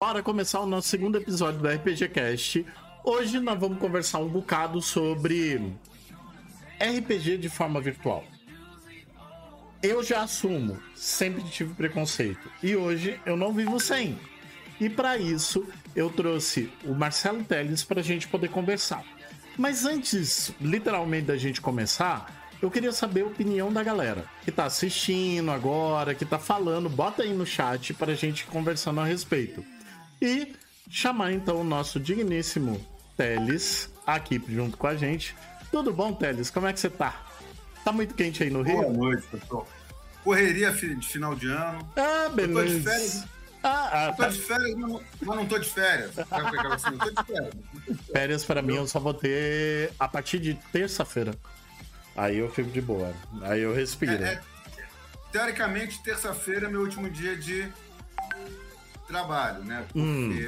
Bora começar o nosso segundo episódio do RPG Cast. Hoje nós vamos conversar um bocado sobre RPG de forma virtual. Eu já assumo, sempre tive preconceito e hoje eu não vivo sem. E para isso eu trouxe o Marcelo Teles para a gente poder conversar. Mas antes, literalmente, da gente começar, eu queria saber a opinião da galera que tá assistindo agora, que tá falando. Bota aí no chat para a gente conversando a respeito. E chamar então o nosso digníssimo Teles aqui junto com a gente. Tudo bom, Teles? Como é que você tá? Tá muito quente aí no Rio? Boa noite, pessoal. Correria de final de ano. Ah, beleza. Eu tô de férias. Ah, ah, eu tô tá. de férias, mas não tô de férias. Assim? Eu tô de férias. Férias para mim eu só vou ter a partir de terça-feira. Aí eu fico de boa. Aí eu respiro. É, é, teoricamente, terça-feira é meu último dia de trabalho, né? Porque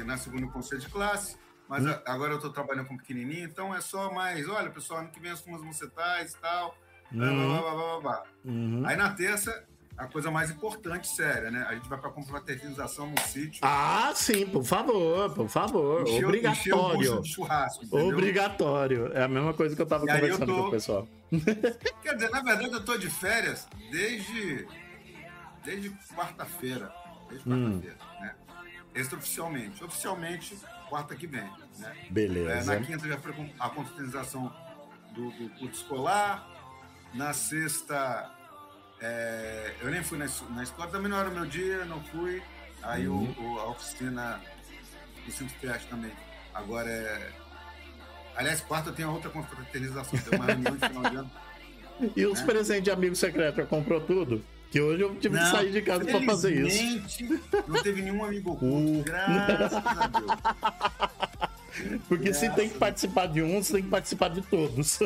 hum. na segunda conselho de classe, mas hum. agora eu estou trabalhando com pequenininho, então é só mais, olha, pessoal, ano que vem as turmas vão ser tais e tal, uhum. blá, blá, blá, blá, uhum. Aí na terça, a coisa mais importante, séria, né? A gente vai para confraternização no sítio. Ah, sim, por favor, por favor. Encheu, Obrigatório. Encheu churrasco, Obrigatório. É a mesma coisa que eu estava conversando tô... com o pessoal. Quer dizer, na verdade, eu estou de férias desde, desde quarta-feira. Desde hum. quarta-feira, hum. Extraoficialmente. Oficialmente, quarta que vem. Né? Beleza. É, na quinta já foi a confraternização do, do curso escolar. Na sexta, é, eu nem fui na, na, escola, também não era o meu dia, não fui. Aí uhum. o, o, a oficina do Centro Criarte também. Agora é. Aliás, quarta tem outra confraternização, tem uma reunião de final de ano. E os né? presentes de amigo secreto, comprou tudo? Que hoje eu tive não, que sair de casa para fazer isso. Não teve nenhum amigo oculto, graças a Deus. Porque graças se tem que participar de um, você tem que participar de todos.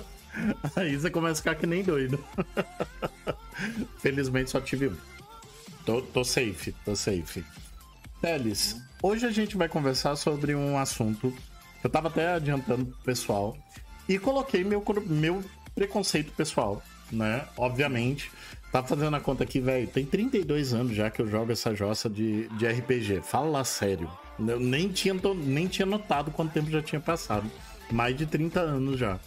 Aí você começa a ficar que nem doido. Felizmente só tive um. Tô, tô safe, tô safe. Teles, hoje a gente vai conversar sobre um assunto que eu tava até adiantando pro pessoal e coloquei meu, meu preconceito pessoal, né? Obviamente. Tá fazendo a conta aqui, velho. Tem 32 anos já que eu jogo essa jossa de, de RPG. Fala sério. Eu nem tinha, nem tinha notado quanto tempo já tinha passado. Mais de 30 anos já.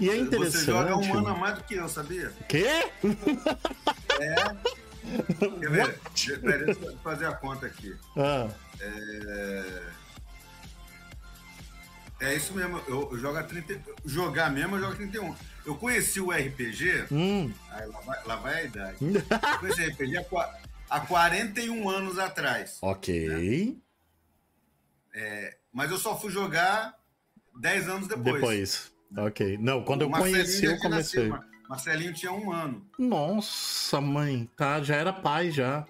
E é interessante. Você joga um ano a mais do que eu, sabia? Quê? É. Quer ver? Peraí, deixa eu fazer a conta aqui. Ah. É... é isso mesmo. Eu, eu jogo a 30. Jogar mesmo, eu jogo a 31. Eu conheci o RPG. Hum. Aí lá vai, lá vai a idade. eu conheci o RPG há, há 41 anos atrás. Ok. Né? É, mas eu só fui jogar 10 anos depois. Depois. Ok. Não, quando o eu conheci, eu comecei. Nasceu, Marcelinho tinha um ano. Nossa, mãe, tá, já era pai já.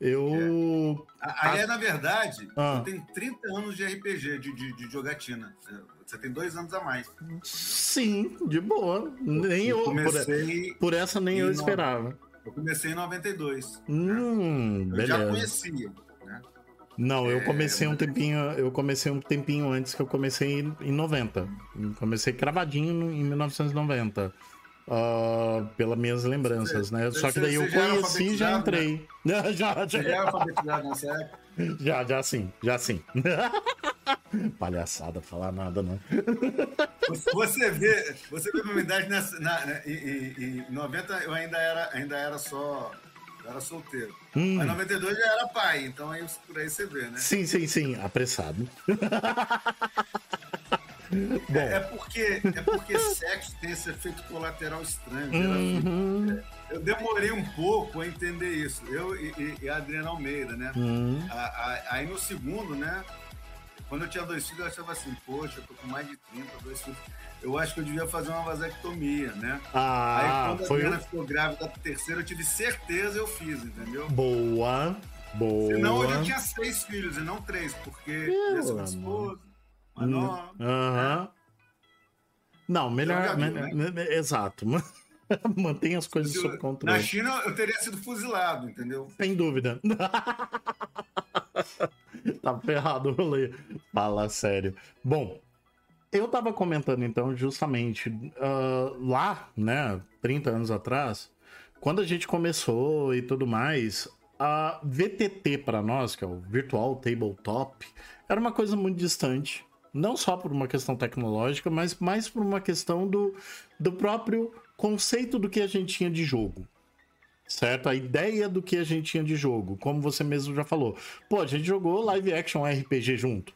Eu. É. Aí, é, na verdade, ah. eu tenho 30 anos de RPG, de, de, de jogatina. Você tem dois anos a mais. Sim, de boa. Nem eu, comecei por, por essa nem eu esperava. Eu comecei em 92. Hum, né? Eu já conhecia. Né? Não, eu é, comecei um tempinho, eu comecei um tempinho antes que eu comecei em 90. comecei cravadinho em 1990. Uh, ah, pelas minhas lembranças, você, né? Só que daí eu conheci e já entrei. Né? já, já. Você já é alfabetizado nessa época? Já, já sim, já sim. Palhaçada, falar nada, não. Você vê, você vê a minha idade nessa, na, na, em, em 90 eu ainda era, ainda era só. Eu era solteiro. Hum. Mas em 92 já era pai, então aí, por aí você vê, né? Sim, sim, sim. Apressado. É, é, porque, é porque sexo tem esse efeito colateral estranho. Uhum. É, eu demorei um pouco a entender isso. Eu e, e a Adriana Almeida, né? Uhum. A, a, aí no segundo, né? Quando eu tinha dois filhos, eu achava assim, poxa, eu tô com mais de 30, dois filhos. Eu acho que eu devia fazer uma vasectomia, né? Ah, Aí quando a foi... Adriana ficou grávida da terceira, eu tive certeza eu fiz, entendeu? Boa, boa. Senão eu já tinha seis filhos e não três, porque ia ser esposo, menor. Aham. Né? Não, melhor. Viu, né? Exato. Mantém as coisas sob controle. Na China eu teria sido fuzilado, entendeu? Sem dúvida. tá ferrado o rolê. Fala sério. Bom, eu tava comentando então justamente uh, lá, né, 30 anos atrás, quando a gente começou e tudo mais, a VTT para nós, que é o Virtual Tabletop, era uma coisa muito distante. Não só por uma questão tecnológica, mas mais por uma questão do, do próprio conceito do que a gente tinha de jogo. Certo? A ideia do que a gente tinha de jogo. Como você mesmo já falou. Pô, a gente jogou live action RPG junto.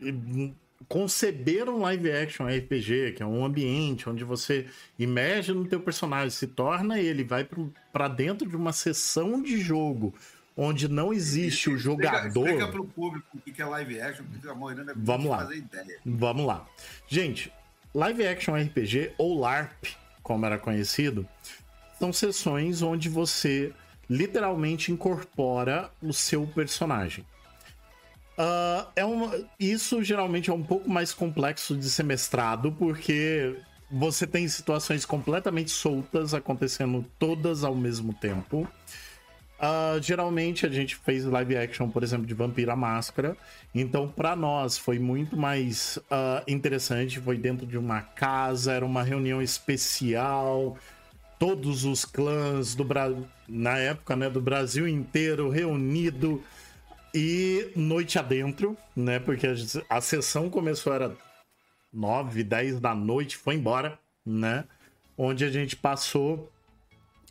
E conceber um live action RPG, que é um ambiente onde você imerge no teu personagem, se torna ele, vai para dentro de uma sessão de jogo onde não existe o jogador. Explica para o público o que é live action, porque a maioria não é Vamos lá. fazer ideia. Vamos lá. Gente, live action RPG ou LARP, como era conhecido, são sessões onde você literalmente incorpora o seu personagem. Uh, é uma, isso geralmente é um pouco mais complexo de ser mestrado, porque você tem situações completamente soltas acontecendo todas ao mesmo tempo. Uh, geralmente a gente fez live action, por exemplo, de Vampira Máscara. Então, para nós foi muito mais uh, interessante. Foi dentro de uma casa, era uma reunião especial. Todos os clãs do Brasil, na época, né, do Brasil inteiro reunido e noite adentro, né? Porque a, a sessão começou era 9, 10 da noite, foi embora, né? Onde a gente passou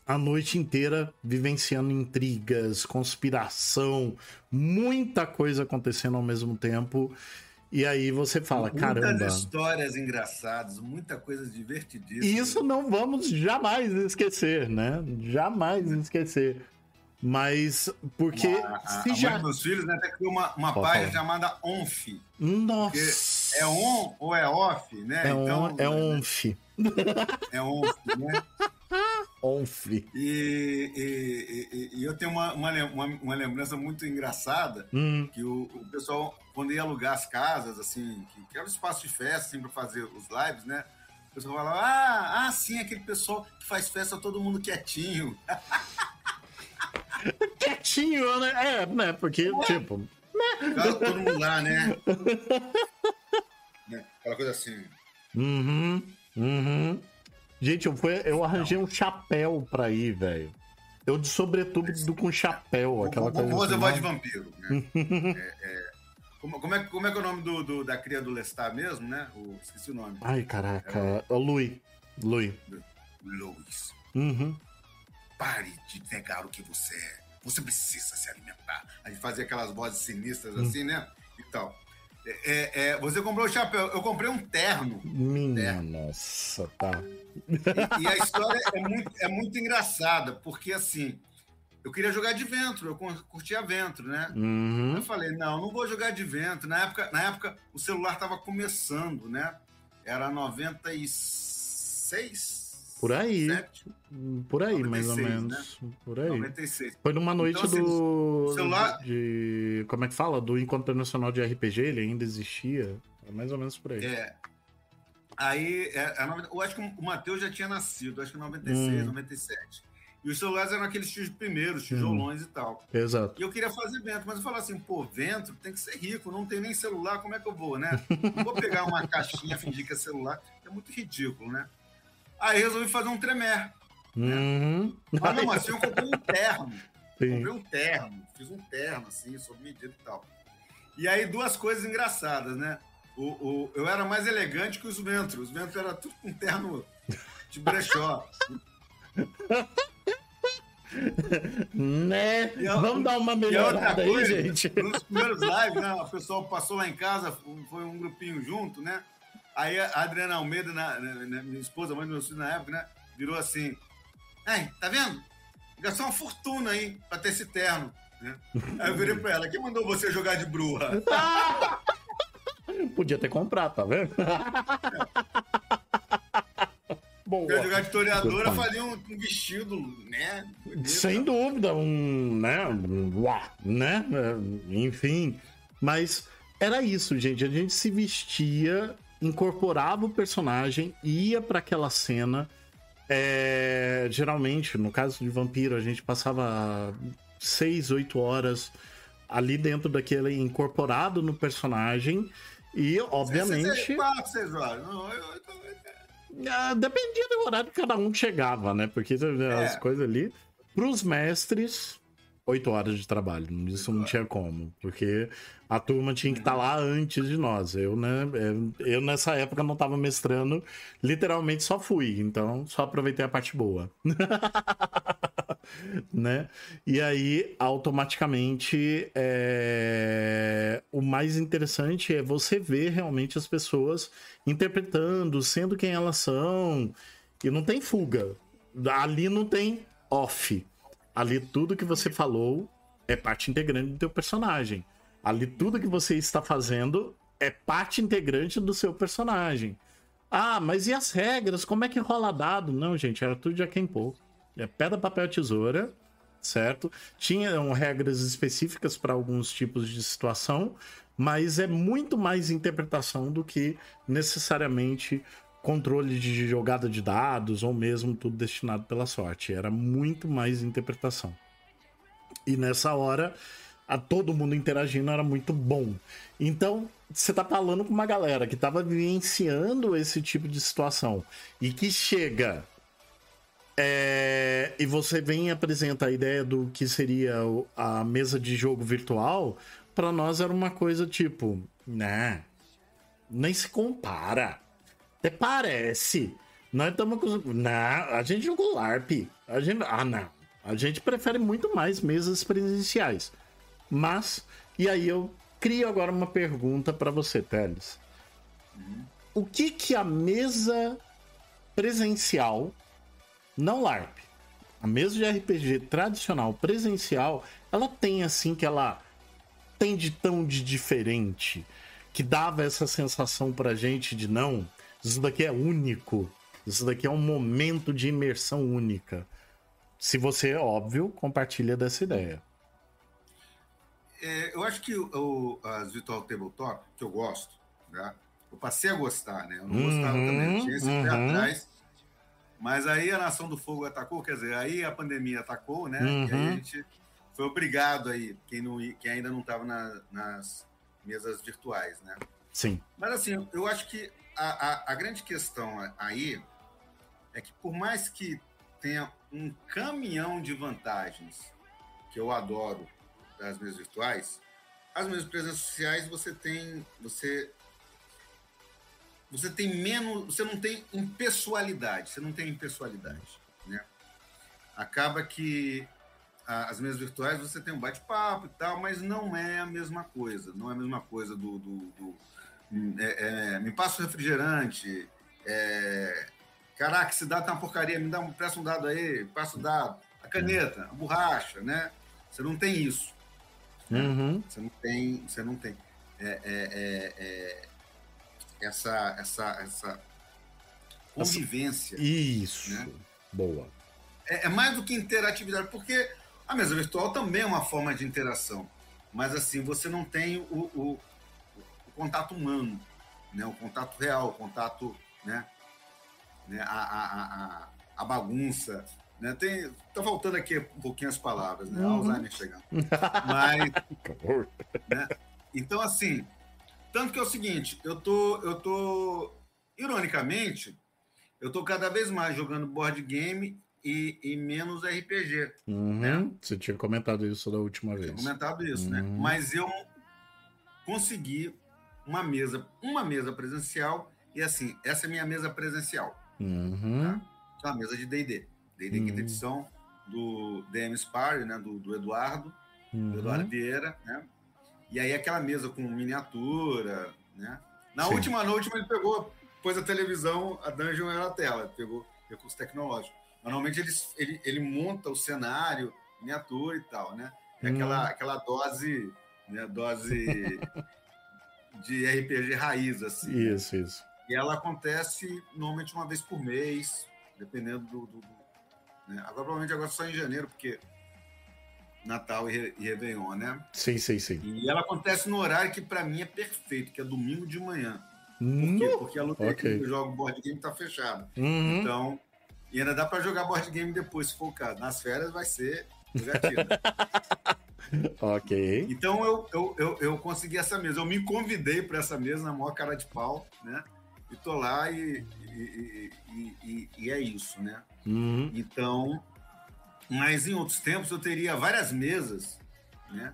a noite inteira vivenciando intrigas, conspiração, muita coisa acontecendo ao mesmo tempo. E aí você fala, Muitas caramba. Muitas histórias engraçadas, muita coisa divertidíssima. Isso não vamos jamais esquecer, né? Jamais esquecer. Mas porque a, a, se a já... meus filhos né, tem uma, uma página falar. chamada ONF. Nossa! É on ou é off, né? É, então, on, é ONF. É ONF, né? ONF. E, e, e, eu tenho uma, uma, uma, lembrança muito engraçada hum. que o, o, pessoal, quando ia alugar as casas, assim, que, que era um espaço de festa, assim, para fazer os lives, né? O pessoal falava, ah, ah, sim, aquele pessoal que faz festa todo mundo quietinho. Quietinho, né? É, né? Porque, é. tipo. Né? Todo mundo lá, né? né? Aquela coisa assim. Uhum. Uhum. Gente, eu, fui, eu arranjei um chapéu pra ir, velho. Eu de sobretudo do com chapéu, aquela coisa. Vou fazer voz de vampiro, né? é, é, como, como, é, como é que é o nome do, do da cria do Lestat mesmo, né? O, esqueci o nome. Ai, caraca. É, o Louis. Louis. Louis. Uhum. Pare de negar o que você é. Você precisa se alimentar. A gente fazia aquelas vozes sinistras assim, hum. né? E tal. É, é, você comprou o chapéu, eu comprei um terno. Minha terno. nossa, tá. E, e, a história é muito, é muito engraçada, porque assim, eu queria jogar de ventro, eu curtia ventro, né? Uhum. Eu falei, não, não vou jogar de ventro. Na época, na época o celular estava começando, né? Era 96, por aí. Por aí, 96, mais ou menos. Né? Por aí. 96. Foi numa noite então, assim, do. Celular... De. Como é que fala? Do Encontro Internacional de RPG, ele ainda existia. É mais ou menos por aí. É. Aí, é, é, eu acho que o Matheus já tinha nascido, acho que em 96, hum. 97. E os celulares eram aqueles primeiros, hum. tijolões hum. e tal. Exato. E eu queria fazer vento, mas eu falava assim, pô, vento tem que ser rico, não tem nem celular, como é que eu vou, né? Não vou pegar uma caixinha, fingir que é celular, é muito ridículo, né? Aí resolvi fazer um tremer. Né? Uhum. Mas não, assim eu comprei um terno. Sim. Comprei um terno, fiz um terno, assim, sob medida e tal. E aí, duas coisas engraçadas, né? O, o, eu era mais elegante que os Ventros. Os Ventros era tudo com terno de brechó. né? A, Vamos dar uma melhorada aí, coisa, gente. Nos primeiros lives, né? O pessoal passou lá em casa, foi um grupinho junto, né? Aí a Adriana Almeida, na, na, na, minha esposa, mãe do meu filho na época, né? Virou assim: Ei, tá vendo? Gastou uma fortuna aí pra ter esse terno. Né? Aí eu virei pra ela: quem mandou você jogar de bruxa? Podia ter comprado, tá vendo? Bom, Quer jogar de toreadora, faria um, um, vestido, né? Bonito. Sem dúvida, um, né? Uau, né? Enfim, mas era isso, gente. A gente se vestia incorporava o personagem, ia para aquela cena. É, geralmente, no caso de vampiro, a gente passava 6, 8 horas ali dentro daquele incorporado no personagem. E, obviamente. Quatro, seis horas. Não, eu, eu, eu... Ah, dependia do horário que cada um chegava, né? Porque as é. coisas ali. Para os mestres, oito horas de trabalho. Isso não tinha como, porque a turma tinha que estar lá antes de nós. Eu, né, é, eu nessa época não estava mestrando, literalmente só fui, então só aproveitei a parte boa. né? E aí, automaticamente, é... o mais interessante é você ver realmente as pessoas interpretando, sendo quem elas são, e não tem fuga. Ali não tem off Ali tudo que você falou é parte integrante do teu personagem. Ali tudo que você está fazendo é parte integrante do seu personagem. Ah, mas e as regras? Como é que rola dado? Não, gente, era tudo de a quem pôr. É pedra, papel, tesoura, certo? Tinham regras específicas para alguns tipos de situação, mas é muito mais interpretação do que necessariamente controle de jogada de dados ou mesmo tudo destinado pela sorte. Era muito mais interpretação. E nessa hora, a todo mundo interagindo era muito bom. Então, você tá falando com uma galera que tava vivenciando esse tipo de situação e que chega é, e você vem e apresenta a ideia do que seria a mesa de jogo virtual, para nós era uma coisa tipo, né? Nem se compara. Até parece. Nós estamos com. Não, a gente jogou LARP. A gente... Ah, não. A gente prefere muito mais mesas presenciais. Mas, e aí eu crio agora uma pergunta para você, Teles. O que que a mesa presencial, não LARP, a mesa de RPG tradicional presencial, ela tem assim que ela tem de tão de diferente que dava essa sensação pra gente de não, isso daqui é único. Isso daqui é um momento de imersão única. Se você, óbvio, compartilha dessa ideia. É, eu acho que o, as Virtual Tabletop, que eu gosto, né? eu passei a gostar, né? Eu não uhum, gostava também, tinha esse uhum. pé atrás. Mas aí a Nação do Fogo atacou, quer dizer, aí a pandemia atacou, né? Uhum. E aí a uhum. gente foi obrigado aí, quem, não, quem ainda não estava na, nas mesas virtuais, né? Sim. Mas assim, eu acho que a, a, a grande questão aí é que por mais que tenha um caminhão de vantagens que eu adoro das mesas virtuais, as mesas presenciais você tem você você tem menos, você não tem impessoalidade, você não tem impessoalidade, né? Acaba que as mesas virtuais você tem um bate-papo e tal, mas não é a mesma coisa, não é a mesma coisa do, do, do é, é, me passa o refrigerante. É, caraca, esse dado tá uma porcaria, me dá um, presta um dado aí, passa o dado. A caneta, a borracha, né? Você não tem isso. Uhum. Você não tem, você não tem é, é, é, essa, essa, essa convivência. Isso. Né? Boa. É, mais do que interatividade, porque a mesa virtual também é uma forma de interação. Mas assim, você não tem o, o contato humano, né? o contato real, o contato, né? né? A, a, a, a bagunça. Né? Tem, tá faltando aqui um pouquinho as palavras, né? Uhum. Alzheimer chegando. Mas, né? Então, assim, tanto que é o seguinte, eu tô, eu tô, ironicamente, eu tô cada vez mais jogando board game e, e menos RPG. Uhum. Né? Você tinha comentado isso da última vez. Tinha comentado isso, né? uhum. né? Mas eu consegui uma mesa, uma mesa presencial e assim, essa é a minha mesa presencial. Uhum. Tá? É uma mesa de D&D. D&D uhum. quinta edição do DM Spire, né, do, do Eduardo, uhum. do Eduardo Vieira, né? E aí aquela mesa com miniatura, né? Na Sim. última noite ele pegou, pôs a televisão, a dungeon era a tela, pegou recurso tecnológico. Normalmente ele, ele, ele monta o cenário, miniatura e tal, né? É aquela, uhum. aquela dose, né, dose de RPG raiz, assim. Né? Isso, né? isso. E ela acontece normalmente uma vez por mês, dependendo do. do, do né? Agora, provavelmente agora só em janeiro, porque Natal e, e Réveillon, né? Sim, sim, sim. E ela acontece no horário que para mim é perfeito, que é domingo de manhã. Por quê? Porque a luta okay. que eu jogo board game tá fechada. Uhum. Então, e ainda dá para jogar board game depois, se for o caso. Nas férias vai ser. ok. Então eu, eu, eu, eu, consegui essa mesa. Eu me convidei para essa mesa na maior cara de pau, né? E tô lá e, e, e, e é isso, né? Uhum. Então, Mas em outros tempos eu teria várias mesas, né?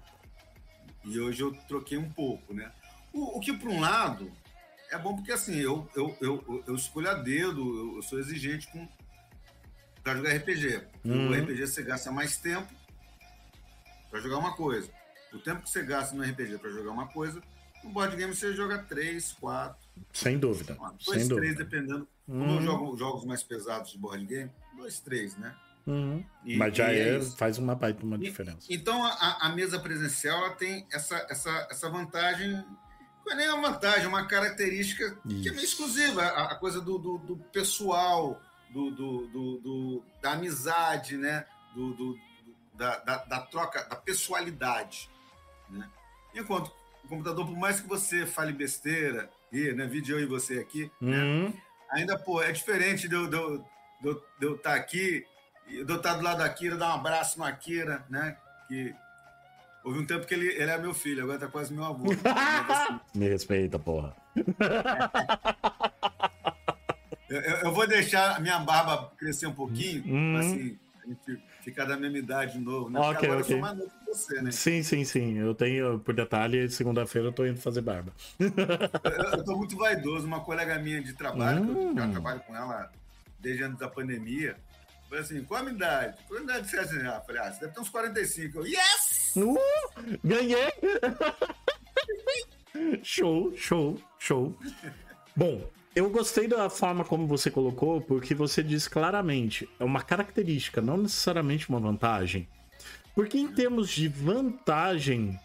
E hoje eu troquei um pouco, né? O, o que, por um lado, é bom porque assim, eu, eu, eu, eu escolho a dedo, eu, sou exigente com para jogar RPG. Uhum. O RPG você gasta mais tempo para jogar uma coisa. O tempo que você gasta no RPG para jogar uma coisa, no board game você joga três, quatro. Sem dúvida. Dois, sem três, dúvida. dependendo. Como eu uhum. jogo jogos mais pesados de board game, dois, três, né? Uhum. E, Mas já é, é faz uma baita uma diferença. Então a, a, mesa presencial ela tem essa, essa, essa vantagem, não é nem uma vantagem, é uma característica Isso. que é meio exclusiva, a, a coisa do, do, do pessoal, do, do, do, da amizade, né? do, do da, da, da, troca, da pessoalidade. Né? Enquanto o computador, por mais que você fale besteira, e, né, vídeo eu e você aqui, né? uhum. né? ainda, pô, é diferente de eu, de, eu, de eu estar aqui eu estar do lado da Kira, dar um abraço na Kira, né? Que houve um tempo que ele, ele é meu filho, agora tá quase meu avô. Me respeita, porra. eu, eu, vou deixar a minha barba crescer um pouquinho, uhum. assim, a gente ficar da mesma idade de novo, né? Porque agora okay. eu sou mais novo que você, né? Sim, sim, sim. Eu tenho, por detalhe, segunda-feira eu tô indo fazer barba. eu, eu tô muito vaidoso. Uma colega minha de trabalho, que eu já hum. trabalho com ela desde antes da pandemia, Falei assim, qual a minha idade? Qual a idade de você assim? Ah, falei, ah, você deve ter uns 45. Eu, yes! Uh, ganhei! show, show, show. Bom, eu gostei da forma como você colocou, porque você disse claramente, é uma característica, não necessariamente uma vantagem. Porque em termos de vantagem,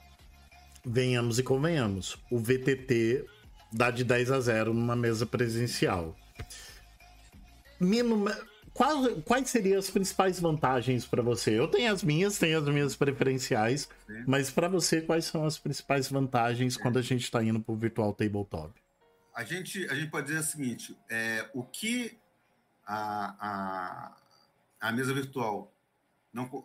venhamos e convenhamos, o VTT dá de 10 a 0 numa mesa presencial. Quais, quais seriam as principais vantagens para você? Eu tenho as minhas, tenho as minhas preferenciais, mas para você, quais são as principais vantagens quando a gente está indo para o Virtual Tabletop? A gente, a gente pode dizer o seguinte: é, o que a, a, a mesa virtual não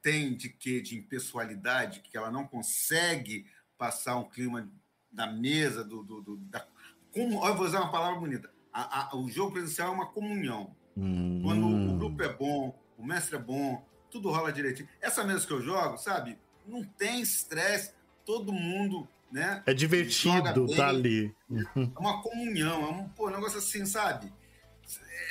tem de que de impessoalidade, que ela não consegue passar um clima da mesa, do, do, do da, como, eu vou usar uma palavra bonita. A, a, o jogo presencial é uma comunhão. Hum. Quando o grupo é bom, o mestre é bom, tudo rola direitinho. Essa mesa que eu jogo, sabe? Não tem estresse, todo mundo, né? É divertido tá ali. É uma comunhão, é um, pô, um negócio assim, sabe?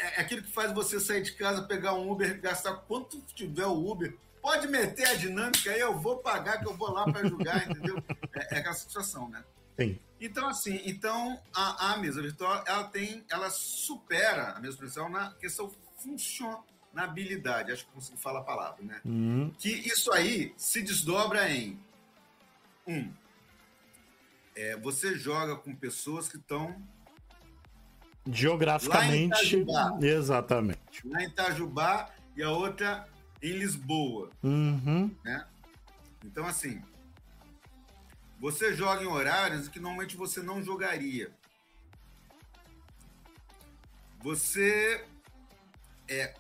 É, é aquilo que faz você sair de casa, pegar um Uber, gastar quanto tiver o Uber. Pode meter a dinâmica aí, eu vou pagar, que eu vou lá para julgar, entendeu? É, é aquela situação, né? Sim. Então, assim, então a, a mesa virtual ela tem, ela supera a mesa presencial na questão funcionabilidade, acho que consigo falar a palavra, né? Uhum. Que isso aí se desdobra em um, é, você joga com pessoas que estão geograficamente, exatamente. Lá em Itajubá e a outra em Lisboa, uhum. né? Então, assim, você joga em horários que normalmente você não jogaria. Você é.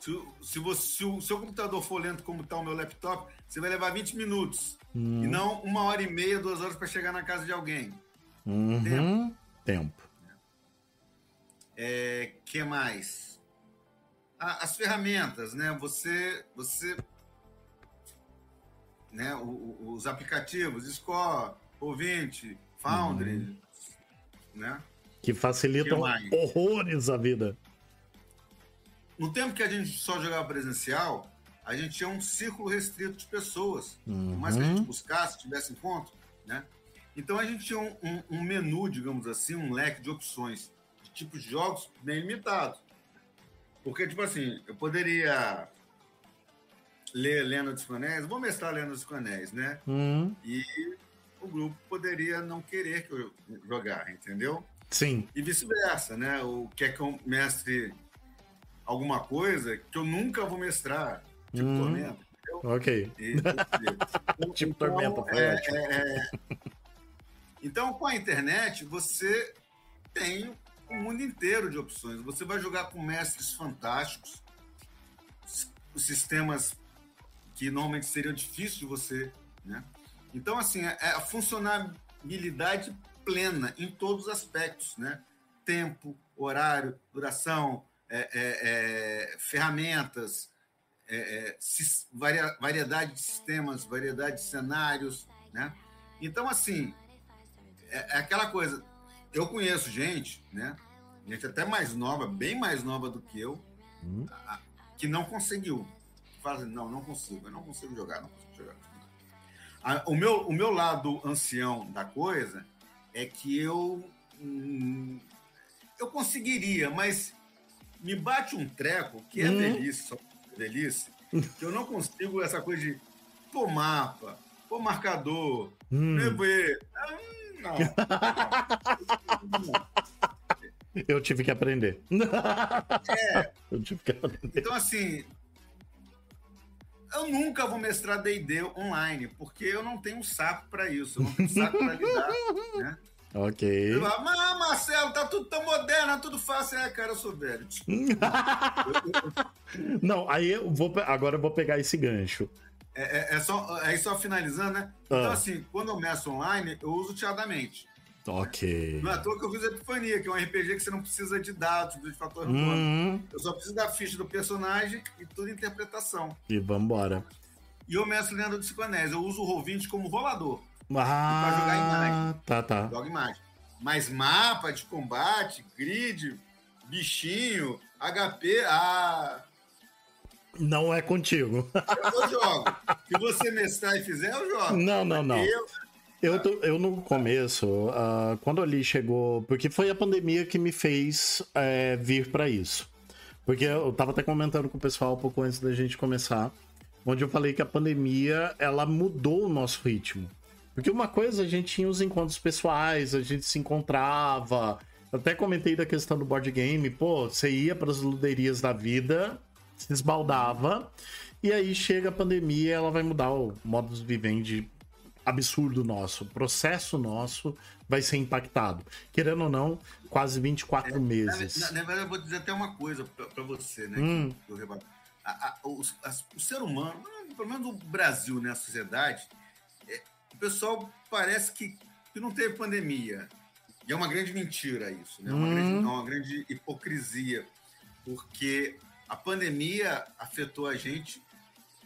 Se, se, você, se o seu computador for lento como está o meu laptop, você vai levar 20 minutos. Hum. E não uma hora e meia, duas horas para chegar na casa de alguém. Uhum. Tempo. Tempo. É, que mais? Ah, as ferramentas, né? Você, você né, os aplicativos, Score, Ouvinte, Foundry, uhum. né? Que facilitam que horrores a vida. No tempo que a gente só jogava presencial, a gente tinha um círculo restrito de pessoas. Uhum. Por mais que a gente buscasse, tivesse encontro, né? Então a gente tinha um, um, um, menu, digamos assim, um leque de opções, de tipos de jogos bem limitado. Porque, tipo assim, eu poderia ler Lenda dos Anéis, vou mestrar Lenda dos Anéis, né? Uhum. E o grupo poderia não querer que eu jogar, entendeu? Sim. E vice-versa, né? O quer que eu mestre alguma coisa que eu nunca vou mestrar, tipo uhum. Tormenta, entendeu? Ok. E, então, tipo Tormenta, foi é, ótimo. É, é... Então, com a internet, você tem o mundo inteiro de opções. Você vai jogar com mestres fantásticos, os sistemas que normalmente seriam difíceis de você, né? Então, assim, é, é a funcionalidade plena em todos os aspectos, né? Tempo, horário, duração, é, é, é ferramentas, é, varia, variedade de sistemas, variedade de cenários, né? Então, assim, é, aquela coisa. Eu conheço gente, né? Gente até mais nova, bem mais nova do que eu, hum. que não conseguiu. Fala assim, não, não consigo, eu não consigo jogar, não consigo jogar. O meu, o meu lado ancião da coisa é que eu hum, eu conseguiria, mas me bate um treco que é hum. só velhice, que eu não consigo essa coisa de pô mapa, pô marcador, hum. ver. Não, não. Eu tive que aprender. É. Eu tive que aprender. Então, assim, eu nunca vou mestrar D&D online, porque eu não tenho saco para isso, eu não tenho saco para lidar, né? Ok. Mas Marcelo, tá tudo tão moderno, é tudo fácil. É, cara, eu sou velho. não, aí eu vou, agora eu vou pegar esse gancho. É, é, é só, aí só finalizando, né? Então, ah. assim, quando eu meço online, eu uso teadamente. Ok. Não é à toa que eu fiz a Epifania, que é um RPG que você não precisa de dados, de fator uhum. Eu só preciso da ficha do personagem e toda interpretação. E vambora. E eu meço Lenda do Psiconese. Eu uso o Roll20 como rolador. Ah, pra jogar imagem. Tá, tá. Joga imagem. Mas mapa de combate, grid, bichinho, HP, ah. Não é contigo. Eu jogo. Se você mestrar e fizer, eu jogo. Não, não, não. Eu, eu, tô, eu no começo, uh, quando ali chegou. Porque foi a pandemia que me fez é, vir para isso. Porque eu tava até comentando com o pessoal um pouco antes da gente começar, onde eu falei que a pandemia ela mudou o nosso ritmo. Porque uma coisa, a gente tinha os encontros pessoais, a gente se encontrava. Até comentei da questão do board game, pô, você ia para as luderias da vida, se esbaldava, e aí chega a pandemia, ela vai mudar o modus vivendi absurdo nosso, o processo nosso vai ser impactado. Querendo ou não, quase 24 é, meses. Na, verdade, eu vou dizer até uma coisa para você, né? Hum. Que, que eu a, a, o, ser humano, pelo menos o Brasil, né, a sociedade, o pessoal parece que, que não teve pandemia. E é uma grande mentira isso, né? É uma, hum. grande, é uma grande hipocrisia, porque a pandemia afetou a gente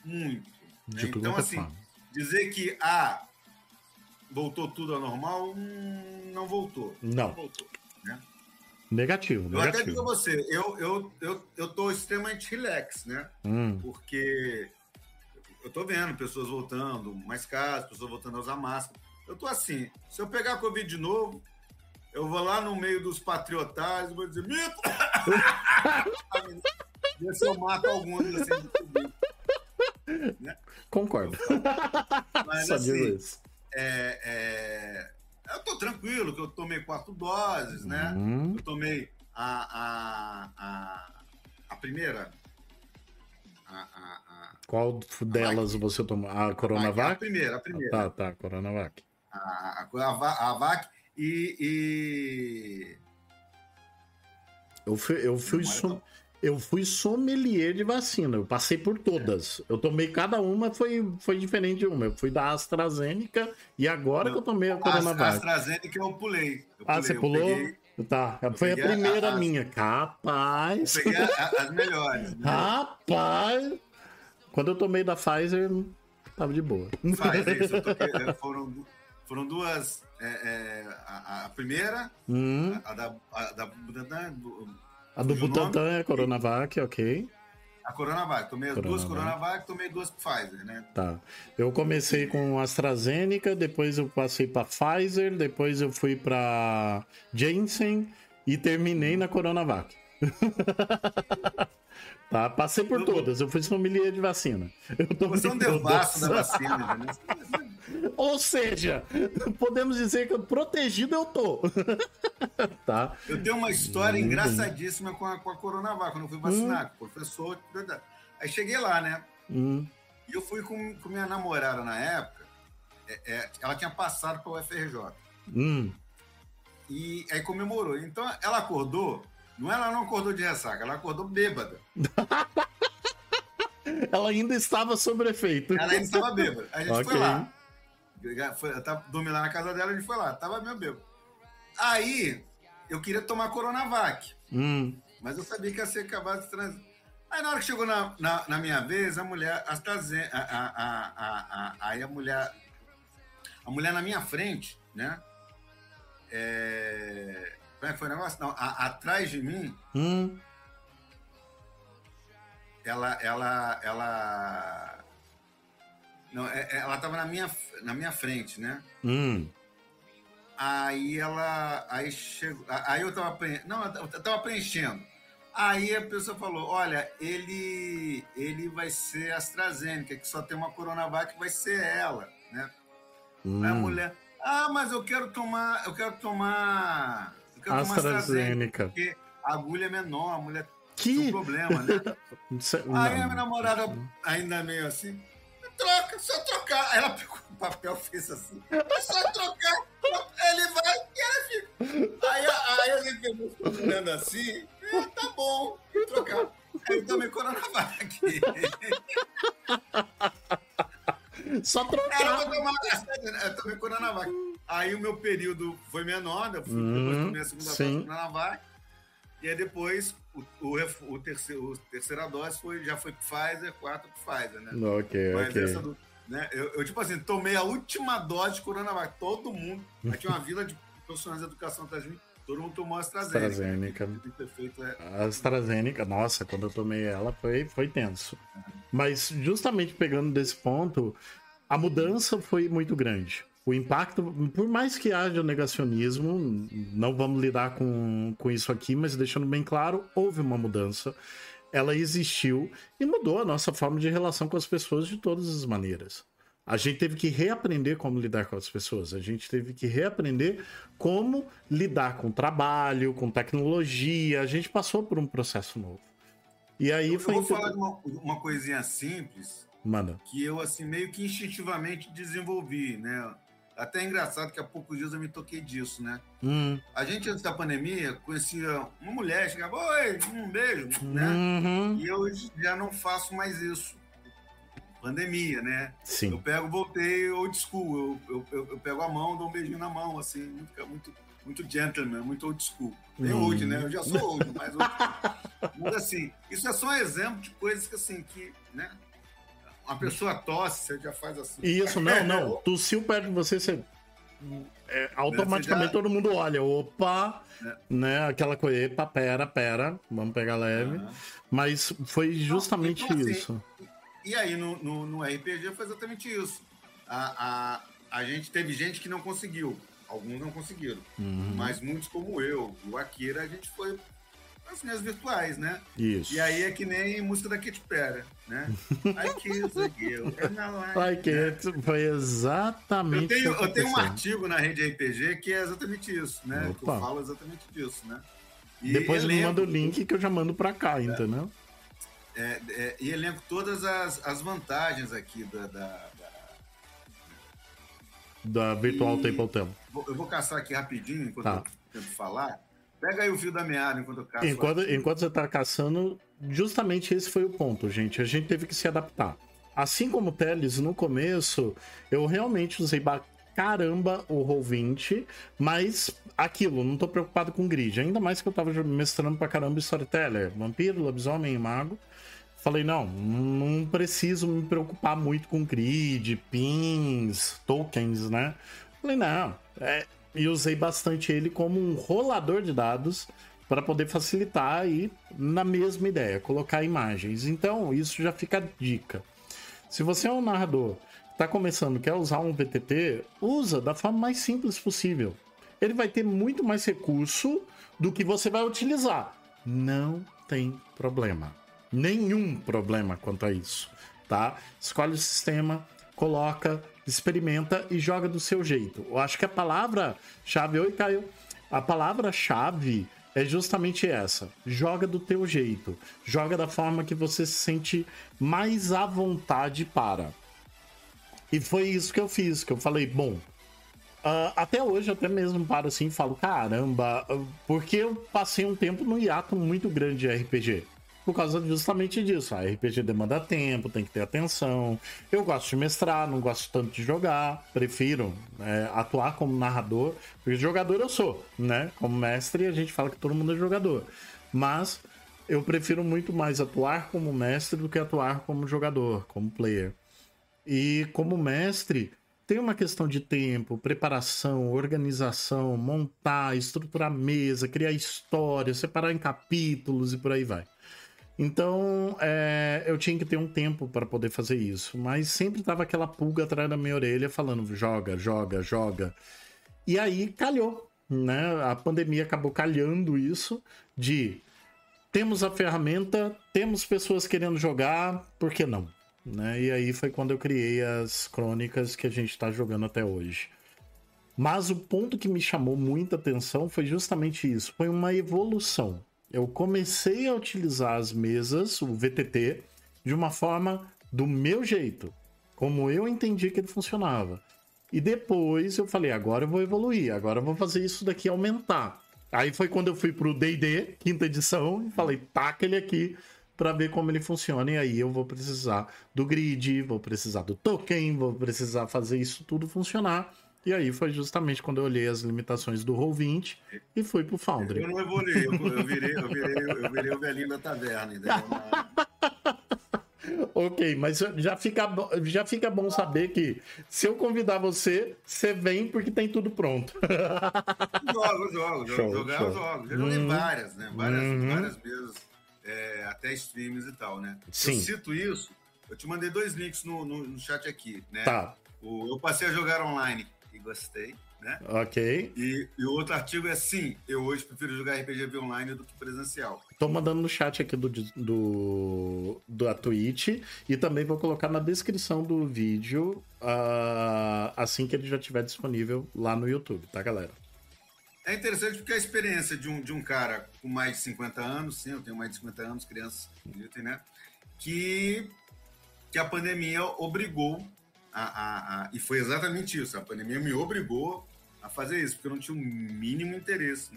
muito. Né? Então, assim, forma. dizer que ah, voltou tudo ao normal, hum, não voltou. Não. não voltou, né? Negativo, negativo. Eu até digo a você, eu, eu, eu, eu tô extremamente relax, né? Hum. Porque eu tô vendo pessoas voltando, mais casos, pessoas voltando a usar máscara. Eu tô assim, se eu pegar Covid de novo, eu vou lá no meio dos patriotários e vou dizer, mito! Ver se eu mato alguns assim né? Concordo. Mas Só assim, é, é, eu tô tranquilo, que eu tomei quatro doses, né? Uhum. Eu tomei a, a, a, a primeira. A, a, Qual delas você tomou? A Coronavac? A primeira, a primeira. Ah, tá, tá, Coronavac. A, a, a VAC e, e... Eu fui, eu fui, so, eu fui sommelier de vacina. Eu passei por todas. Eu tomei cada uma, foi, foi diferente de uma. Eu fui da AstraZeneca e agora Não, que eu tomei a Coronavac. A AstraZeneca eu pulei. Eu ah, você pulou? Peguei, tá, foi a primeira a, a, minha. Capaz. Eu peguei a, as melhores. Né? Rapaz. Quando eu tomei da Pfizer, tava de boa. Pfizer, isso, toquei, foram, foram duas. É, é, a, primeira, hum. a, da, a da a do Butantan é a Coronavac, ok. A Coronavac. Tomei Coronavac. duas Coronavac, tomei duas Pfizer, né? Tá. Eu comecei com AstraZeneca, depois eu passei para Pfizer, depois eu fui para Janssen e terminei na Coronavac. Tá? Passei por todas, eu fui sommelier de vacina. Eu Você é um devasso da vacina, né? Ou seja, podemos dizer que protegido eu tô. tá? Eu tenho uma história hum. engraçadíssima com a, com a Coronavac, quando eu fui vacinar, hum. com o professor. Aí cheguei lá, né? Hum. E eu fui com, com minha namorada na época, é, é, ela tinha passado para o FRJ. Hum. E aí comemorou. Então ela acordou não, ela não acordou de ressaca, ela acordou bêbada. ela ainda estava sob efeito. Ela ainda estava bêbada. A gente okay. foi lá. Foi, tava dormindo lá na casa dela, a gente foi lá, tava meio bêbado. Aí, eu queria tomar Coronavac. Hum. Mas eu sabia que ia ser acabado de trans. Aí na hora que chegou na, na, na minha vez, a mulher, a, a, a, a, aí a mulher, a mulher na minha frente, né? É... Como é que foi o negócio? Não, a, atrás de mim, hum. ela, ela, ela, não, é, é, ela estava na minha, na minha frente, né? Hum. Aí ela, aí chegou, aí eu estava não, eu tava preenchendo. Aí a pessoa falou: Olha, ele, ele vai ser AstraZeneca, que só tem uma Coronavac, vai ser ela, né? Hum. Aí a mulher, ah, mas eu quero tomar, eu quero tomar, quero AstraZeneca. porque a agulha é menor, a mulher que tem um problema, né? Aí a minha namorada ainda meio assim, troca, só trocar. Ela pegou o papel, fez assim, é só trocar, ele vai e ela fica. Aí, aí a gente olhando assim, ah, tá bom, trocar. Aí eu tomei Coronavac. Só trocar. Pra tomar, eu tomei Coronavac. Aí o meu período foi menor, né? Eu fui, hum, depois tomei a segunda sim. Coronavac. E aí depois o, o, o, terceiro, o terceira dose foi, já foi Pfizer, quarta Pfizer, né? Ok, Mas ok. Do, né, eu, eu, tipo assim, tomei a última dose de Coronavac. Todo mundo. Aí tinha uma vila de profissionais de educação atrás de mim Todo mundo tomou a AstraZeneca. AstraZeneca. É... A AstraZeneca, nossa, quando eu tomei ela foi, foi tenso. Mas justamente pegando desse ponto, a mudança foi muito grande. O impacto, por mais que haja negacionismo, não vamos lidar com, com isso aqui, mas deixando bem claro, houve uma mudança. Ela existiu e mudou a nossa forma de relação com as pessoas de todas as maneiras. A gente teve que reaprender como lidar com as pessoas. A gente teve que reaprender como lidar com trabalho, com tecnologia. A gente passou por um processo novo. E aí eu, foi. Eu vou falar de uma, uma coisinha simples. Manda. Que eu, assim, meio que instintivamente desenvolvi, né? Até é engraçado que há poucos dias eu me toquei disso, né? Hum. A gente, antes da pandemia, conhecia uma mulher, chegava, oi, um beijo, né? Uhum. E eu já não faço mais isso pandemia, né? Sim. Eu pego, voltei old school. Eu, eu, eu, pego a mão, dou um beijinho na mão, assim, muito, muito, muito gentleman, muito old school. Bem hum. old, né? Eu já sou old, mas old Mas assim, isso é só um exemplo de coisas que, assim, que, né? Uma pessoa tosse, você já faz assim. Isso, não, não. Tossiu perto de você, você. É, automaticamente já... todo mundo olha, opa, é. né? Aquela coisa, epa, pera, pera, vamos pegar leve. Uhum. Mas foi justamente então, então, isso. Assim, e aí no, no, no, RPG foi exatamente isso. A, a, a gente teve gente que não conseguiu. Alguns não conseguiram. Uhum. Mas muitos como eu, o Akira, a gente foi as minhas virtuais, né? Isso. E aí é que nem música da Katy Perry, né? I kiss a girl. Ai, que foi exatamente. Eu tenho, eu tenho um artigo na rede RPG que é exatamente isso, né? Opa. Que eu falo exatamente disso, né? E Depois me manda o link que eu já mando pra cá, é. entendeu? É, é, e elenco todas as, as vantagens aqui da. da, da... da Virtual e... Table Eu vou caçar aqui rapidinho enquanto tá. eu tento falar. Pega aí o fio da meada enquanto eu caço. Enquanto, enquanto você está caçando, justamente esse foi o ponto, gente. A gente teve que se adaptar. Assim como o Teles, no começo, eu realmente usei caramba o Roll20, mas aquilo, não tô preocupado com grid. Ainda mais que eu tava mestrando pra caramba Storyteller, Vampiro, Lobisomem e Mago. Falei, não, não preciso me preocupar muito com grid, pins, tokens, né? Falei, não, é, e usei bastante ele como um rolador de dados para poder facilitar aí na mesma ideia, colocar imagens. Então, isso já fica dica. Se você é um narrador que está começando, quer usar um VTT, usa da forma mais simples possível. Ele vai ter muito mais recurso do que você vai utilizar. Não tem problema nenhum problema quanto a isso, tá? Escolhe o sistema, coloca, experimenta e joga do seu jeito. Eu acho que a palavra-chave, oi Caio, a palavra-chave é justamente essa. Joga do teu jeito. Joga da forma que você se sente mais à vontade para. E foi isso que eu fiz, que eu falei, bom, Uh, até hoje, até mesmo paro assim e falo, caramba, porque eu passei um tempo no hiato muito grande de RPG por causa justamente disso. A RPG demanda tempo, tem que ter atenção. Eu gosto de mestrar, não gosto tanto de jogar. Prefiro é, atuar como narrador, porque jogador eu sou, né? Como mestre, a gente fala que todo mundo é jogador. Mas eu prefiro muito mais atuar como mestre do que atuar como jogador, como player. E como mestre, tem uma questão de tempo, preparação, organização, montar, estruturar mesa, criar história, separar em capítulos e por aí vai. Então, é, eu tinha que ter um tempo para poder fazer isso, mas sempre tava aquela pulga atrás da minha orelha falando: joga, joga, joga. E aí calhou, né? A pandemia acabou calhando isso de temos a ferramenta, temos pessoas querendo jogar, por que não? Né? E aí foi quando eu criei as crônicas que a gente está jogando até hoje. Mas o ponto que me chamou muita atenção foi justamente isso: foi uma evolução. Eu comecei a utilizar as mesas, o VTT, de uma forma do meu jeito, como eu entendi que ele funcionava. E depois eu falei, agora eu vou evoluir, agora eu vou fazer isso daqui aumentar. Aí foi quando eu fui pro D&D, quinta edição, e falei, taca ele aqui para ver como ele funciona. E aí eu vou precisar do grid, vou precisar do token, vou precisar fazer isso tudo funcionar. E aí foi justamente quando eu olhei as limitações do Roll20 e fui pro Foundry. Eu não evoluí, eu, eu, virei, eu, virei, eu virei o velhinho da taverna. ok, mas já fica, já fica bom saber que se eu convidar você, você vem porque tem tudo pronto. jogo, jogo, show, jogar show. eu jogo. Já joguei hum, várias, né? Várias, uhum. várias vezes, é, até streams e tal, né? Sim. Eu cito isso, eu te mandei dois links no, no, no chat aqui, né? Tá. O, eu passei a jogar online e gostei né? Ok. E, e, o outro artigo é sim, eu hoje prefiro jogar RPG online do que presencial. Tô mandando no chat aqui do, do, do Twitch e também vou colocar na descrição do vídeo uh, assim que ele já estiver disponível lá no YouTube, tá, galera? É interessante porque a experiência de um, de um cara com mais de 50 anos, sim, eu tenho mais de 50 anos, crianças, né? Que, que a pandemia obrigou a, a, a, e foi exatamente isso. A pandemia me obrigou a fazer isso, porque eu não tinha o mínimo interesse.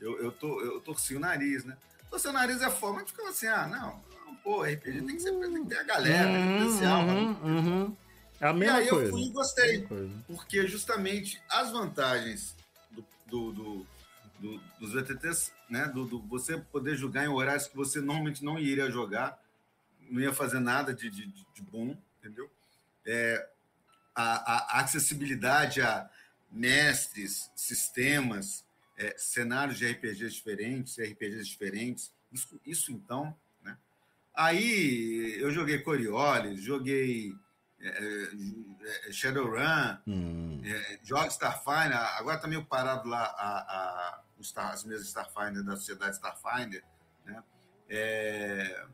Eu, eu, tô, eu torci o nariz, né? Torcer o nariz é forma de ficar assim, ah, não, não, pô, RPG tem que, ser, tem que ter a galera, uhum, potencial. Uhum, uhum. É a mesma e aí coisa. eu fui e gostei, porque justamente as vantagens do, do, do, do dos VTTs, né, do, do, você poder jogar em horários que você normalmente não iria jogar, não ia fazer nada de, de, de bom, entendeu? É, a, a acessibilidade a mestres, sistemas, é, cenários de RPGs diferentes, RPGs diferentes. Isso, isso então, né? Aí eu joguei Coriolis, joguei é, é, é Shadowrun, hum. é, jogo Starfinder. Agora está meio parado lá a, a, Star, as mesas Starfinder da sociedade Starfinder, né? É,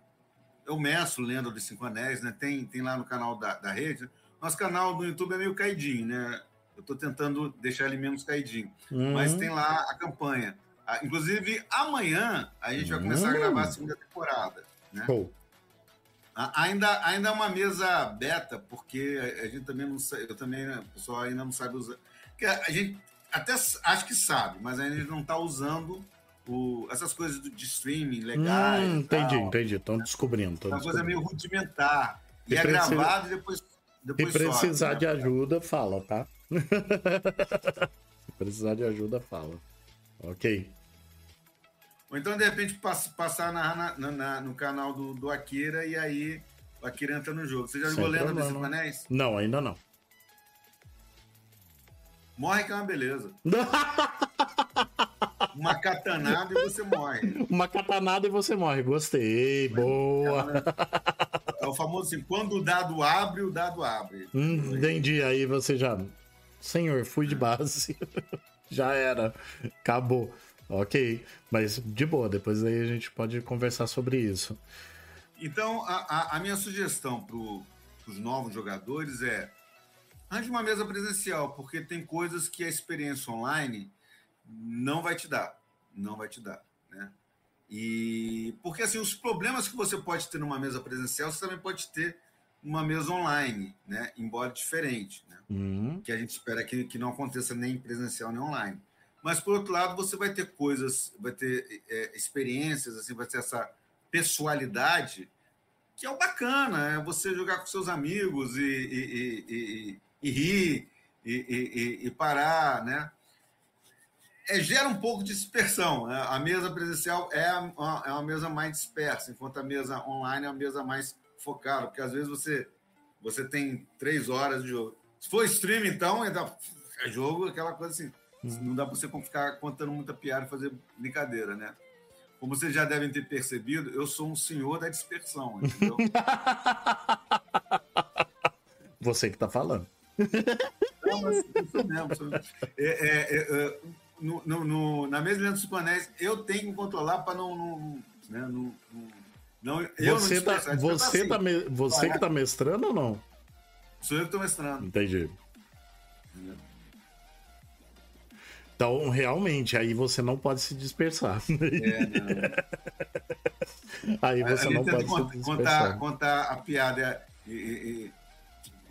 eu meço Lenda dos Cinco Anéis, né? Tem, tem lá no canal da, da rede. Nosso canal do YouTube é meio caidinho, né? Eu estou tentando deixar ele menos caidinho. Uhum. Mas tem lá a campanha. Ah, inclusive, amanhã a gente vai começar a gravar a uhum. segunda temporada. Né? Ainda, ainda é uma mesa beta, porque a gente também não sabe, eu também, né, o pessoal ainda não sabe usar. Porque a gente até acho que sabe, mas ainda não está usando o, essas coisas de streaming legais. Hum, entendi, tal, entendi. Estão descobrindo. Uma descobrindo. coisa meio rudimentar. E, e é precisa... gravado e depois. depois Se precisar sobe, né? de ajuda, fala, tá? Se precisar de ajuda, fala. Ok. Ou então, de repente, passar na, na, na, no canal do, do Akira e aí o Akira entra no jogo. Você já jogou Lenda dos Anéis? Não, ainda não. Morre que é uma beleza. uma catanada e você morre. Uma catanada e você morre. Gostei. Boa. É, é o famoso assim, quando o dado abre, o dado abre. Hum, entendi. Aí você já senhor, fui de base. Já era. Acabou. Ok. Mas de boa, depois aí a gente pode conversar sobre isso. Então, a, a, a minha sugestão para os novos jogadores é ande uma mesa presencial, porque tem coisas que a experiência online não vai te dar. Não vai te dar, né? E porque assim, os problemas que você pode ter numa mesa presencial, você também pode ter uma mesa online, né? Embora diferente, né? Uhum. Que a gente espera que, que não aconteça nem presencial nem online. Mas por outro lado, você vai ter coisas, vai ter é, experiências, assim, vai ter essa pessoalidade que é o bacana, é você jogar com seus amigos e, e, e, e rir e, parar, né? é, gera um pouco de dispersão. Né? A mesa presencial é uma, é uma mesa mais dispersa, enquanto a mesa online é uma mesa mais focada, porque às vezes você, você tem três horas de jogo. Se for stream, então, é, é jogo, aquela coisa assim. Hum. Não dá para você ficar contando muita piada e fazer brincadeira, né? Como vocês já devem ter percebido, eu sou um senhor da dispersão, entendeu? Você que está falando. Não, mas isso mesmo. É, é, é, no, no, no, na mesa dos Panéis, eu tenho que controlar para não, não, né, não, não, eu você não tá, você, tá, assim, você que está mestrando ou não? Sou eu que estou mestrando. Entendi. Então, realmente, aí você não pode se dispersar. É, não. aí você não pode se dispersar. Contar, contar a piada e, e,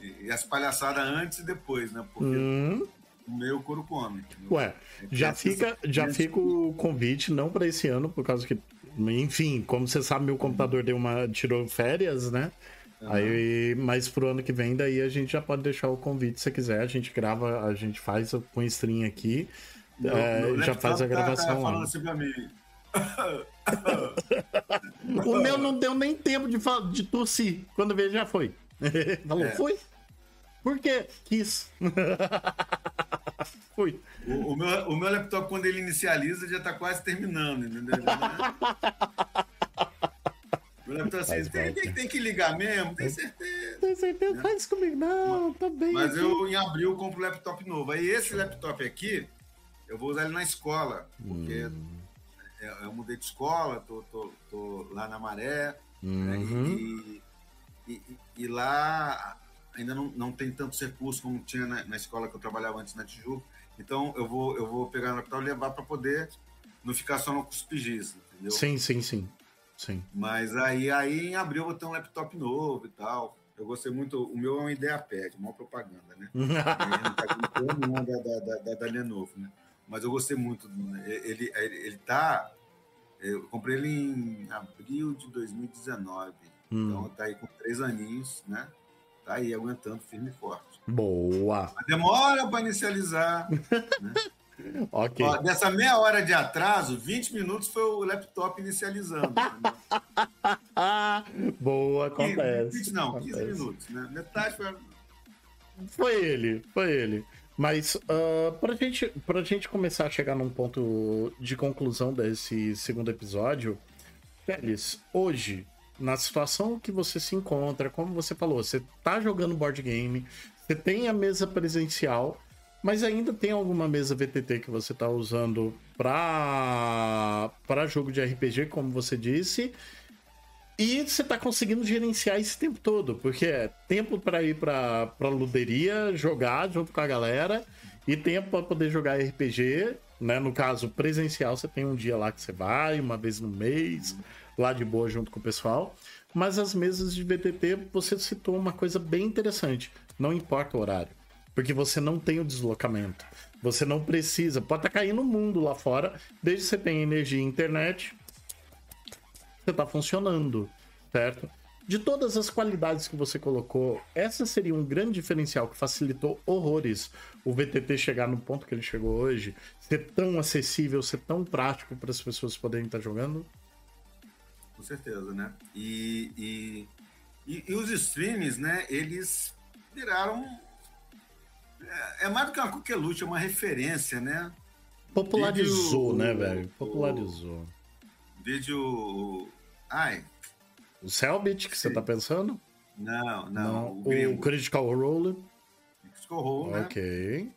e, as palhaçadas antes e depois, né? Porque hum. o meu couro come. Ué, já fica, já fica o convite, não para esse ano, por causa que, enfim, como você sabe, meu computador deu uma, tirou férias, né? Uhum. Aí, mas pro ano que vem, daí a gente já pode deixar o convite se quiser. A gente grava, a gente faz com stream aqui é, já faz a gravação tá, tá falando assim pra mim. o meu não deu nem tempo de, de tossir. Quando veio, já foi. Falou, é. foi? Por quê? Quis. foi. O, o, meu, o meu laptop, quando ele inicializa, já tá quase terminando, entendeu? O laptop assim, tem, tem, tem, que ligar mesmo, tem certeza. Tem certeza? Né? Faz comigo, não, tá bem. Mas aqui. eu, em abril, compro um laptop novo. Aí esse laptop aqui, eu vou usar ele na escola, porque hum. eu mudei de escola, tô, tô, tô lá na Maré, uhum. né, e, e, e, lá ainda não, não tem tantos recursos como tinha na, na, escola que eu trabalhava antes na Tijuca. Então eu vou, eu vou pegar no laptop e levar para poder não ficar só no cuspigis, entendeu? Sim, sim, sim. sim. Mas aí, aí em abril eu vou ter um laptop novo e tal. Eu gostei muito. O meu é uma ideia pad, uma propaganda, né? não tá da, da, da, da Lenovo, né? mas eu gostei muito. Né? Ele, ele, ele tá. Eu comprei ele em abril de 2019. Hum. Então tá aí com três aninhos, né? Tá aí aguentando firme e forte. Boa! Mas demora para inicializar. né? ok. Ó, dessa meia hora de atraso, 20 minutos foi o laptop inicializando. Boa, acontece. 20 não, acontece. 15 minutos, né? Metade foi. Foi ele, foi ele. Mas uh, para gente, a gente começar a chegar num ponto de conclusão desse segundo episódio, Félix, hoje, na situação que você se encontra, como você falou, você tá jogando board game, você tem a mesa presencial, mas ainda tem alguma mesa VTT que você tá usando para jogo de RPG, como você disse, e você tá conseguindo gerenciar esse tempo todo, porque é tempo para ir pra, pra luderia, jogar junto com a galera, e tempo para poder jogar RPG, né? No caso, presencial, você tem um dia lá que você vai, uma vez no mês, lá de boa junto com o pessoal. Mas as mesas de VTT, você citou uma coisa bem interessante. Não importa o horário, porque você não tem o deslocamento. Você não precisa, pode estar tá caindo o mundo lá fora, desde que você tenha energia e internet, você está funcionando, certo? De todas as qualidades que você colocou, essa seria um grande diferencial que facilitou horrores o VTT chegar no ponto que ele chegou hoje, ser tão acessível, ser tão prático para as pessoas poderem estar jogando? Com certeza, né? E, e, e, e os streams, né? Eles viraram. É, é mais do que uma coqueluche, é uma referência, né? Popularizou, Vídeo, né, velho? Popularizou. Vídeo Ai. O Selbit que você tá pensando? Não, não. não. O, o, Critical Role. Critical Role, né? Ok.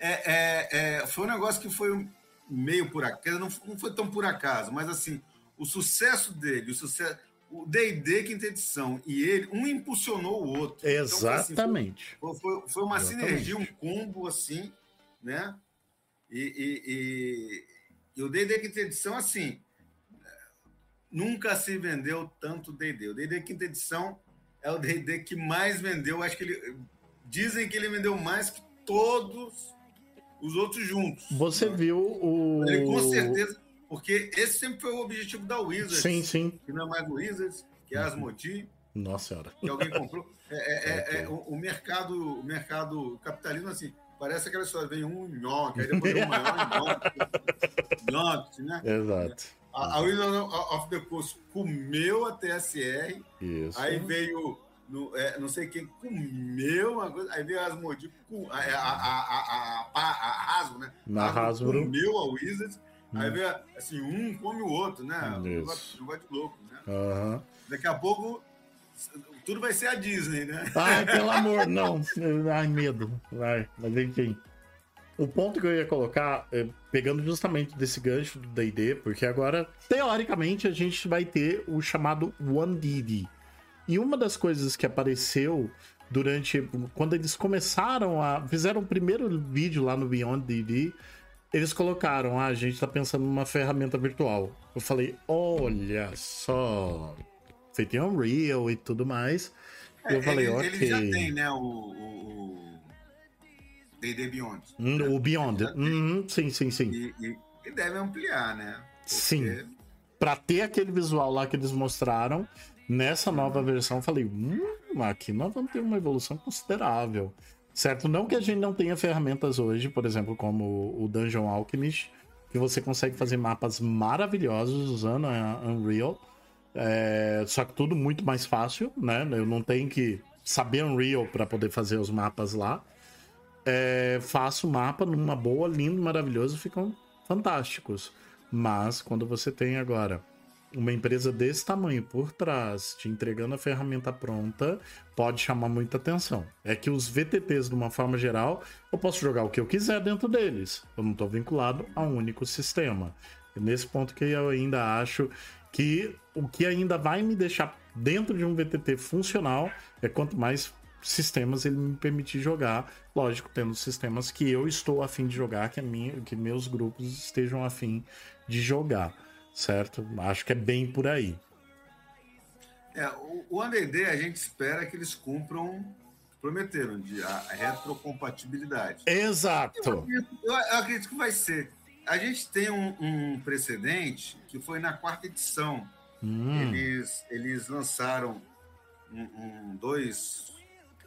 É, é, é, foi um negócio que foi meio por acaso, não, não foi tão por acaso, mas assim, o sucesso dele, o sucesso. O D&D quinta edição e ele, um impulsionou o outro. Exatamente. Então, foi, assim, foi, foi, uma Exatamente. sinergia, um combo assim, né? E, e, e, e o D&D quinta edição, assim, nunca se vendeu tanto D&D. O D&D quinta edição é o D&D que mais vendeu. Acho que ele dizem que ele vendeu mais que todos os outros juntos. Você né? viu o ele, com certeza, porque esse sempre foi o objetivo da Wizards. Sim, sim. Que não é mais Wizards, que é a Asmodee. Nossa senhora. Que alguém comprou. É, é, é, é o, o, mercado, o mercado capitalismo assim parece aquela história, vem um nhoque, aí depois um maior nhoque, né? Exato. A, a Wizard of the Coast comeu a TSR, Isso. aí veio no, é, não sei quem comeu uma coisa, aí veio as Asmodi, a, a, a, a, a, Hasbro, né? Na Hasbro. Comeu a Wizards. Aí veio assim, um come o outro, né? Isso. Um vai de louco, né? Uhum. Daqui a pouco tudo vai ser a Disney, né? Ai, pelo amor, não. Ai, medo. Vai, mas enfim. O ponto que eu ia colocar, é, pegando justamente desse gancho do D&D, porque agora, teoricamente, a gente vai ter o chamado One DD. E uma das coisas que apareceu durante... Quando eles começaram a... Fizeram o primeiro vídeo lá no Beyond D&D, eles colocaram, ah, a gente tá pensando numa ferramenta virtual. Eu falei, olha só feito em Unreal e tudo mais. É, eu falei, ele, ok. Ele já tem, né, o D&D Beyond. Hum, né? O Beyond, uhum, sim, sim, sim. E, e, e, deve ampliar, né? Porque... Sim. Pra ter aquele visual lá que eles mostraram, nessa nova versão, eu falei, hum, aqui nós vamos ter uma evolução considerável. Certo? Não que a gente não tenha ferramentas hoje, por exemplo, como o Dungeon Alchemist, que você consegue fazer mapas maravilhosos usando a Unreal. É, só que tudo muito mais fácil, né? Eu não tenho que saber Unreal para poder fazer os mapas lá. É, faço mapa numa boa, lindo, maravilhoso, ficam fantásticos. Mas quando você tem agora uma empresa desse tamanho por trás, te entregando a ferramenta pronta, pode chamar muita atenção. É que os VTTs, de uma forma geral, eu posso jogar o que eu quiser dentro deles. Eu não estou vinculado a um único sistema. É nesse ponto que eu ainda acho que o que ainda vai me deixar dentro de um VTT funcional é quanto mais sistemas ele me permitir jogar, lógico, tendo sistemas que eu estou afim de jogar, que, a minha, que meus grupos estejam afim de jogar, certo? Acho que é bem por aí. É, o, o ADD a gente espera que eles cumpram prometeram de a, a retrocompatibilidade. Exato. Eu acredito, eu acredito que vai ser a gente tem um, um, precedente que foi na quarta edição. Hum. Eles, eles lançaram um, um, dois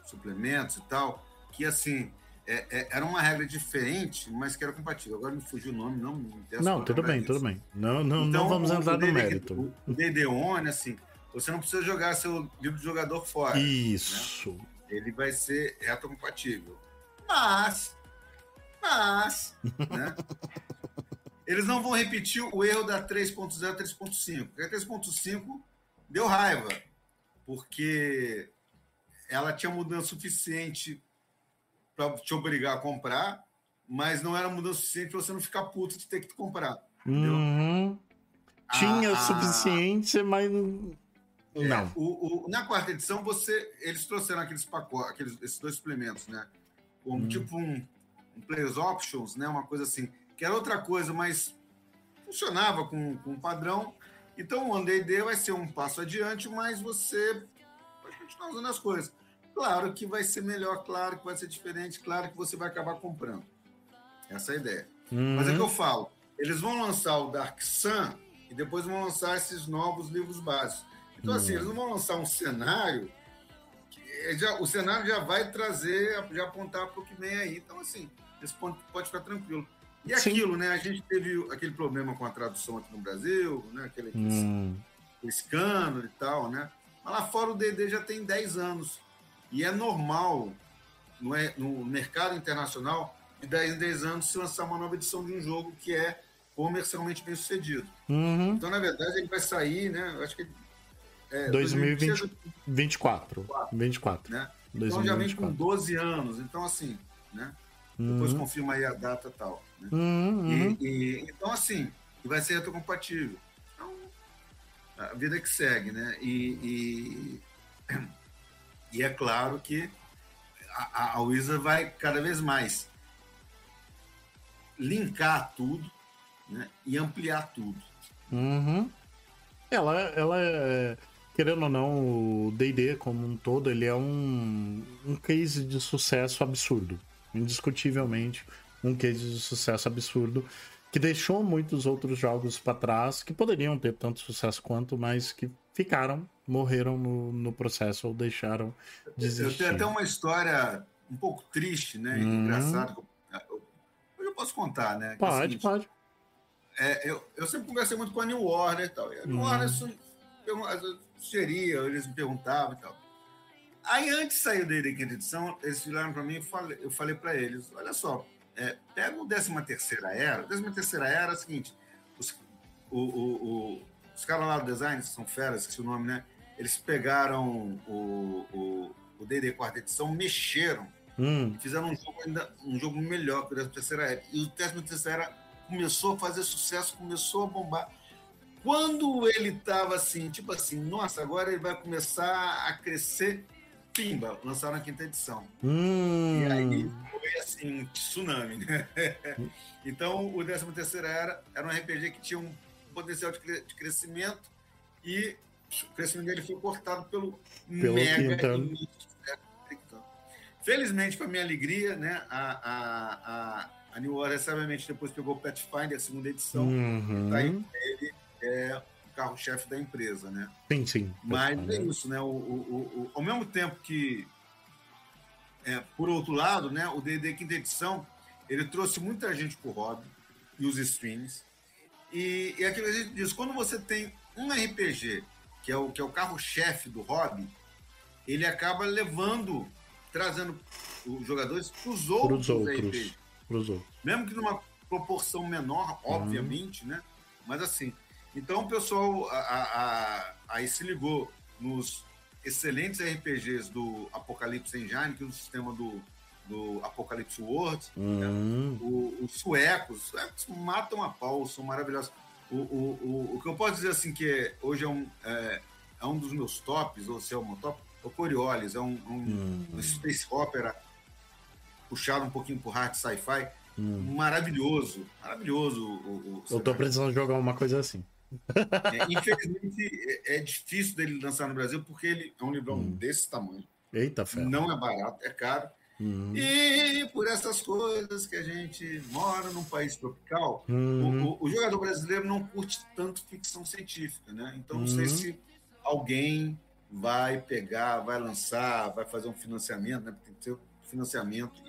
suplementos e tal, que assim, é, é, era uma regra diferente, mas que era compatível. Agora me fugiu o nome, não me Não, tudo bem, tudo bem. Não, não, então, não vamos entrar no mérito. O DD One, assim, você não precisa jogar seu livro de jogador fora. Isso. Né? Ele vai ser retrocompatível. Mas, mas, né? Eles não vão repetir o erro da 3.0 3.5. Porque a 3.5 deu raiva, porque ela tinha mudança suficiente para te obrigar a comprar, mas não era mudança suficiente para você não ficar puto de ter que comprar. Uhum. Tinha o suficiente, mas é, não. O, o, na quarta edição, você, eles trouxeram aqueles pacotes, aqueles, esses dois suplementos, né? Como hum. tipo um, um Players Options, né? Uma coisa assim que era outra coisa, mas funcionava com, com o padrão. Então, o D vai ser um passo adiante, mas você pode continuar usando as coisas. Claro que vai ser melhor, claro que vai ser diferente, claro que você vai acabar comprando. Essa é a ideia. Uhum. Mas é que eu falo, eles vão lançar o Dark Sun e depois vão lançar esses novos livros básicos. Então, uhum. assim, eles não vão lançar um cenário já, o cenário já vai trazer, já apontar para o que vem aí. Então, assim, esse ponto pode ficar tranquilo. E aquilo, Sim. né? A gente teve aquele problema com a tradução aqui no Brasil, né? Aquele, hum. escândalo e tal, né? Mas lá fora o DD já tem 10 anos. E é normal no, é, no mercado internacional de 10 em 10 anos se lançar uma nova edição de um jogo que é comercialmente bem sucedido. Uhum. Então, na verdade, ele vai sair, né? Acho que. É, 2024. 24. Né? Então já vem com 12 anos. Então, assim, né? Depois uhum. confirma aí a data e tal. Né? Uhum, e, e, então, assim, vai ser retrocompatível. Então, a vida que segue, né? E, e, e é claro que a, a Wizard vai cada vez mais linkar tudo né? e ampliar tudo. Uhum. Ela, ela é, querendo ou não, o D&D como um todo, ele é um, um case de sucesso absurdo indiscutivelmente um case de sucesso absurdo que deixou muitos outros jogos para trás que poderiam ter tanto sucesso quanto, mas que ficaram, morreram no, no processo ou deixaram de existir. Eu tenho até uma história um pouco triste, né? Uhum. Engraçada, posso contar, né? É pode, é seguinte, pode. É, eu, eu sempre conversei muito com a New Warner e tal. E a New uhum. Warner sugeria, eles me perguntavam e tal. Aí, antes de sair da quinta edição, eles viraram para mim e falei, eu falei para eles: olha só, é, pega o 13 terceira era. O 13 terceira era é o seguinte: os, o, o, o, os caras lá do design, que são feras, que é o nome, né? Eles pegaram o, D&D quarta edição, mexeram hum. fizeram um jogo ainda um jogo melhor que o 13 terceira era. E o 13 terceira era começou a fazer sucesso, começou a bombar. Quando ele estava assim, tipo assim, nossa, agora ele vai começar a crescer, pimba, lançaram a quinta edição. Hum. E aí foi assim, um tsunami, né? então, o 13 terceira era, era um RPG que tinha um potencial de, crescimento e o crescimento dele foi cortado pelo, pelo mega Felizmente, para minha alegria, né, a, a, a, a New Order, sabiamente, depois pegou o Pathfinder, a segunda edição, uhum. tá aí, ele é o carro-chefe da empresa, né? Sim, sim. Mas é isso, né? O, o, o, ao mesmo tempo que, é, por outro lado, né, o D&D quinta edição, ele trouxe muita gente pro hobby e os streams, e, e aquilo que a gente diz, quando você tem um RPG, que é o, que é o carro-chefe do hobby, ele acaba levando, trazendo os jogadores para os outros, outros RPGs. outros. Mesmo que numa proporção menor, uhum. obviamente, uhum. né? Mas assim, então o pessoal a, a, aí se ligou nos excelentes RPGs do Apocalipse Engine, que é o sistema do, do Apocalipse World. Uhum. Né? O, os suecos, os suecos matam a pau, são maravilhosos. O, o, o, o que eu posso dizer assim que é, hoje é um, é, é, um dos meus tops, ou se é o meu top, é o Coriolis, é um, um, uhum. um space opera puxado um pouquinho pro hard sci-fi. Hum. Maravilhoso, maravilhoso. O, eu tô precisando jogar uma coisa assim. É, infelizmente, é, é, difícil dele lançar no Brasil porque ele é um livrão hum. desse tamanho. Eita, fé. Não é barato, é caro. Uhum. E por essas coisas que a gente mora num país tropical, uhum. o, o, jogador brasileiro não curte tanto ficção científica, né? Então não sei uhum. se alguém vai pegar, vai lançar, vai fazer um financiamento, né? Tem que ter financiamento,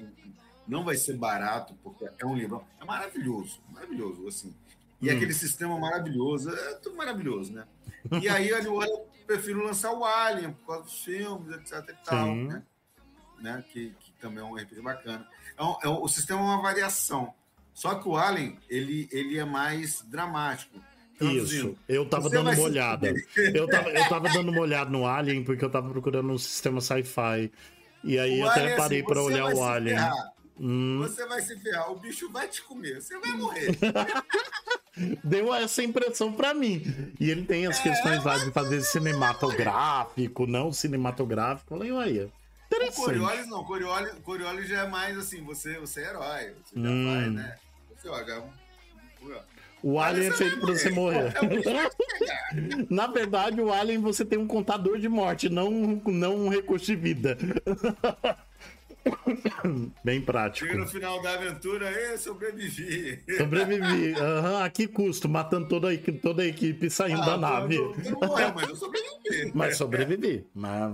não vai ser barato, porque é um livro. É maravilhoso, maravilhoso, assim. E hum. aquele sistema maravilhoso, é tudo maravilhoso, né? E aí eu prefiro lançar o Alien por causa dos filmes, etc e tal, né? né? Que também é um RPG bacana. É um, é um, o sistema é uma variação. Só que o Alien, ele, ele é mais dramático. Isso, eu tava dando uma olhada. Eu tava, eu tava dando uma olhada no Alien, porque eu tava procurando um sistema sci-fi. E aí o até parei assim, para olhar o Alien. Hum. Você vai se ferrar, o bicho vai te comer, você vai morrer. Deu essa impressão para mim. E ele tem as é, questões lá de fazer cinematográfico, não cinematográfico. Falei, olha, interessante. O Coriolis não, Coriolis, Coriolis já é mais assim, você, você é herói, você já hum. vai, né? Você, ó, já é um... O Alien é feito pra você morrer. Na verdade, o Alien você tem um contador de morte, não, não um recurso de vida. Bem prático. Chega no final da aventura, e sobrevivi. Sobrevivi. Uhum, a que custo? Matando toda a, toda a equipe saindo ah, da nave. Eu, eu não morri, mas eu sobrevivi. Mas sobrevivi. Mas,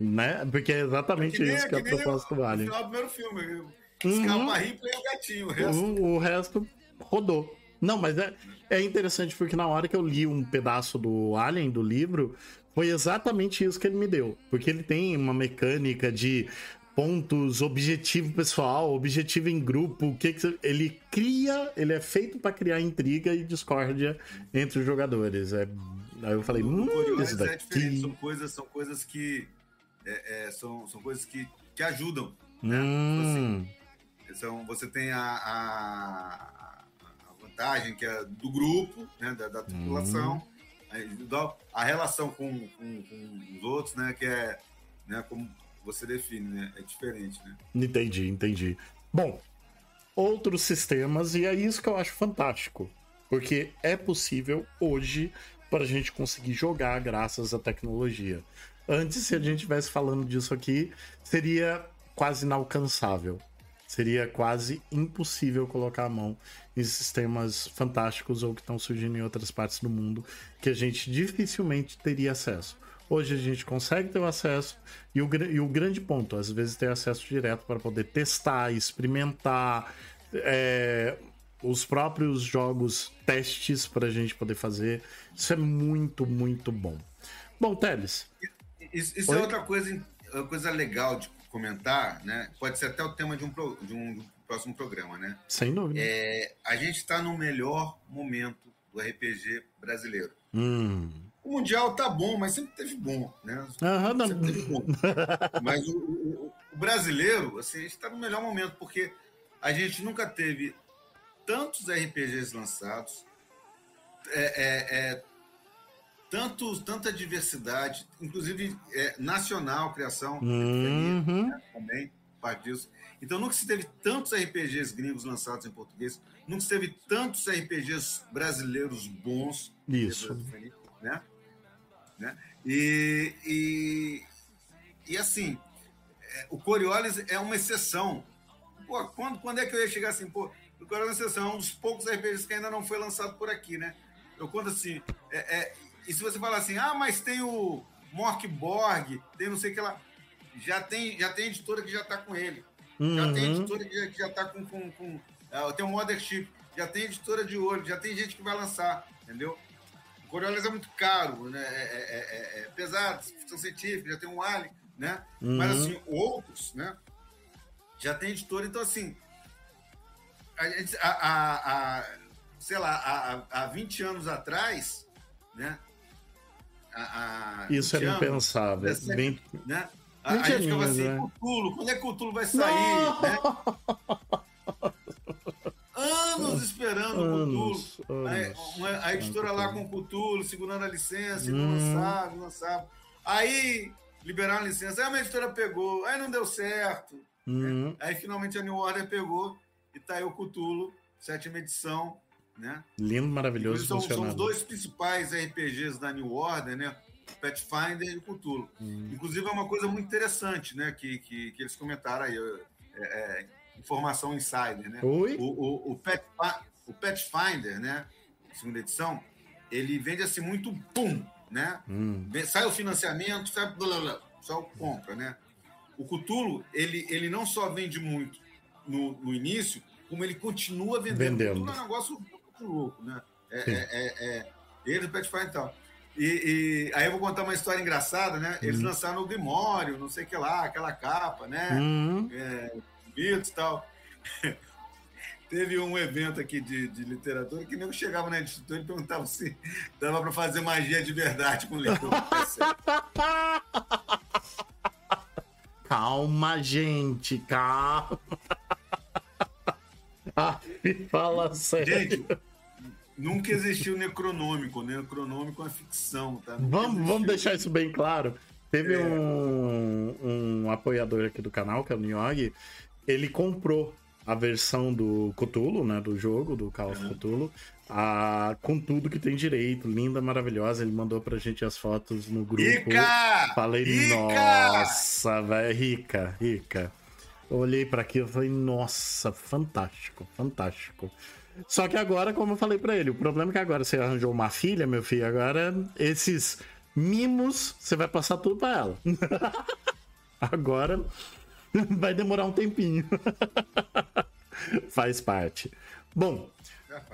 né? Porque é exatamente é isso que, é a proposta do Alien. No final do primeiro filme. Escapa uhum. Ripley e o gatinho. O resto... O, o resto rodou. Não, mas é, é interessante porque na hora que eu li um pedaço do Alien, do livro, foi exatamente isso que ele me deu. Porque ele tem uma mecânica de pontos, objetivo pessoal, objetivo em grupo, o que, que ele cria, ele é feito para criar intriga e discórdia entre os jogadores. É, aí eu falei, hum, isso é daqui... É são coisas, são coisas que é, é, são, são coisas que, que ajudam. Né? Hum. Tipo assim, são, você tem a, a, a, vantagem que é do grupo, né, da, da tripulação, hum. a, a relação com, com, com, os outros, né, que é né, como você define, né? É diferente, né? Entendi, entendi. Bom, outros sistemas, e é isso que eu acho fantástico. Porque é possível hoje para a gente conseguir jogar graças à tecnologia. Antes, se a gente estivesse falando disso aqui, seria quase inalcançável. Seria quase impossível colocar a mão em sistemas fantásticos ou que estão surgindo em outras partes do mundo que a gente dificilmente teria acesso. Hoje a gente consegue ter o acesso e o, e o grande ponto, às vezes, ter acesso direto para poder testar, experimentar, é, os próprios jogos testes para a gente poder fazer. Isso é muito, muito bom. Bom, Teles. Isso, isso é outra coisa, coisa legal de comentar, né? Pode ser até o tema de um, de um próximo programa, né? Sem dúvida. É, a gente está no melhor momento do RPG brasileiro. Hum. O Mundial tá bom, mas sempre teve bom, né? Sempre teve bom. mas o, o, o, brasileiro, assim, a gente está no melhor momento, porque a gente nunca teve tantos RPGs lançados, é, é, é, tantos, tanta diversidade, inclusive é, nacional, criação, uhum. né, também, parte disso. Então nunca se teve tantos RPGs gringos lançados em português, nunca se teve tantos RPGs brasileiros bons. Isso. Né? né? E, e, e assim, é, o Coriolis é uma exceção. Pô, quando, quando é que eu ia chegar assim, pô, o Coriolis é uma exceção, é um dos poucos RPGs que ainda não foi lançado por aqui, né? Eu conto assim, é, é, e se você falar assim, ah, mas tem o Morkborg, tem não sei o que lá, já tem, já tem editora que já está com ele. Uhum. Já tem editora que já, está com, com, com uh, tem o Mothership, já tem editora de olho, já tem gente que vai lançar, entendeu? O Coriolis é muito caro, né? É, é, é, é pesado, ficção científica, já tem um Alien, né? Uhum. Mas assim, outros, né? Já tem editora, então assim, a, a, a, a sei lá, há 20 anos atrás, né? A, Isso era impensável. Bem... Né? A, a gente ficava assim, né? Cutulo, quando é que Cutulo vai sair? Né? anos esperando anos, o Cutulo. Anos, a, a editora lá com o Cutulo, segurando a licença, e não hum. lançava, não lançava. Aí liberaram a licença, aí a editora pegou, aí não deu certo. Uhum. Aí finalmente a New Order pegou e tá aí o Cutulo, sétima edição. Né? Lindo, maravilhoso. São, são os dois principais RPGs da New Order, né? Pathfinder e o Cthulhu. Hum. Inclusive, é uma coisa muito interessante, né? Que, que, que eles comentaram aí. É, é, informação insider, né? Oi? O, o, o, Pet, o Pathfinder, né? Segunda edição, ele vende assim muito pum, né? Hum. Sai o financiamento, sai blá, blá, só compra, né? O Cthulhu, ele, ele não só vende muito no, no início, como ele continua vendendo. vendendo. Tudo é um negócio muito louco, né? É, é, é, é, ele, o Pathfinder e tal. E, e, aí eu vou contar uma história engraçada, né? Eles uhum. lançaram o Demório, não sei o que lá, aquela capa, né? Uhum. É, e tal. Teve um evento aqui de, de literatura que nem eu chegava na instituição e perguntava se dava para fazer magia de verdade com o livro. calma, gente, calma. ah, fala sério. Gente, Nunca existiu necronômico. Necronômico é ficção, tá? vamos, vamos deixar isso bem claro. Teve é. um, um apoiador aqui do canal, que é o Niogi, ele comprou a versão do Cthulhu, né, do jogo, do Call of Cthulhu, a, com tudo que tem direito, linda, maravilhosa. Ele mandou pra gente as fotos no grupo. Rica! Falei, rica! nossa, velho, rica, rica. Eu olhei para aquilo e falei, nossa, fantástico, fantástico. Só que agora, como eu falei para ele, o problema é que agora você arranjou uma filha, meu filho, agora esses mimos você vai passar tudo para ela. agora vai demorar um tempinho. Faz parte. Bom,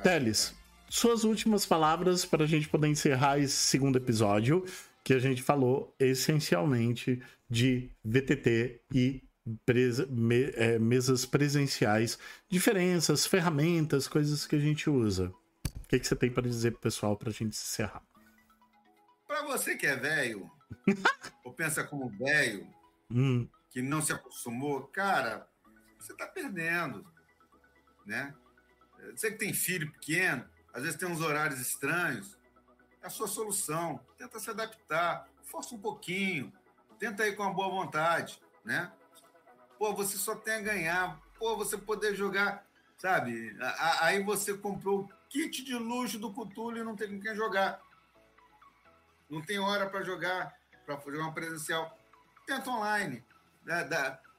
Teles, suas últimas palavras para a gente poder encerrar esse segundo episódio, que a gente falou essencialmente de VTT e presa, me, é, mesas presenciais, diferenças, ferramentas, coisas que a gente usa. O que, que você tem para dizer pro pessoal para a gente encerrar? Para você que é velho, ou pensa como velho, hum. que não se acostumou, cara, você está perdendo, né? Você que tem filho pequeno, às vezes tem uns horários estranhos, é a sua solução. Tenta se adaptar, força um pouquinho, tenta ir com uma boa vontade, né? Pô, você só tem a ganhar, pô, você poder jogar, sabe? Aí você comprou o kit de luxo do Cthulhu e não tem com quem jogar. Não tem hora para jogar, para jogar uma presencial. Tenta online, né?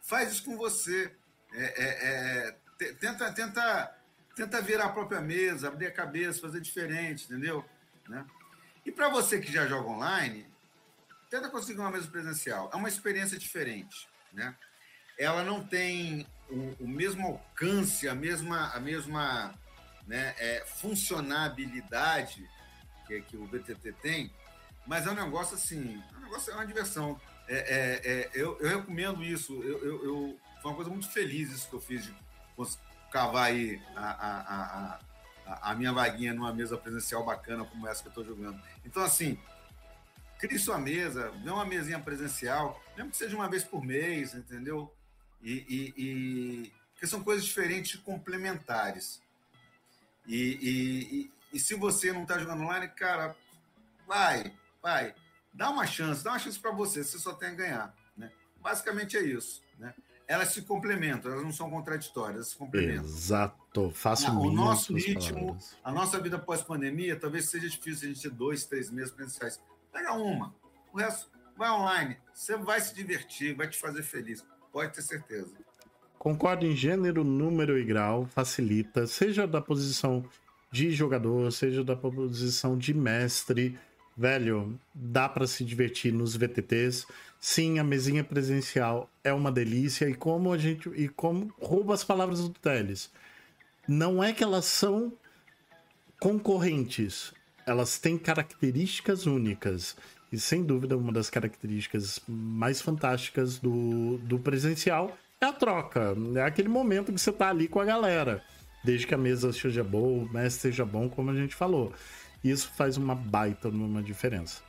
faz isso com você. É, é, é, tenta, tenta, tenta virar a própria mesa, abrir a cabeça, fazer diferente, entendeu? Né? E para você que já joga online, tenta conseguir uma mesa presencial. É uma experiência diferente, né? Ela não tem o, o mesmo alcance, a mesma, a mesma né, é, funcionabilidade que, que o BTT tem, mas é um negócio assim, é um negócio, é uma diversão. É, é, é, eu, eu, recomendo isso. Eu, eu, eu, foi uma coisa muito feliz isso que eu fiz de cavar aí a, a, a, a, minha vaguinha numa mesa presencial bacana como essa que eu estou jogando. Então, assim, crie sua mesa, dê uma mesinha presencial, mesmo que seja uma vez por mês, entendeu? E, e, e porque são coisas diferentes e complementares. E, e, se você não está jogando online, cara, vai, vai, dá uma chance, dá uma chance para você, você só tem a ganhar. Né? Basicamente é isso. Né? Elas se complementam, elas não são contraditórias, elas se complementam. Exato, faço O nosso ritmo, palavras. a nossa vida pós-pandemia, talvez seja difícil a gente ter dois, três meses presenciais. Pega uma, o resto vai online, você vai se divertir, vai te fazer feliz, pode ter certeza. Concordo em gênero, número e grau, facilita, seja da posição de jogador, seja da posição de mestre. Velho, dá para se divertir nos VTTs. Sim, a mesinha presencial é uma delícia e como a gente e como rouba as palavras do Teles. Não é que elas são concorrentes, elas têm características únicas. E sem dúvida, uma das características mais fantásticas do, do presencial é a troca. É aquele momento que você tá ali com a galera. Desde que a mesa seja boa, o mestre seja bom, como a gente falou. Isso faz uma baita uma diferença.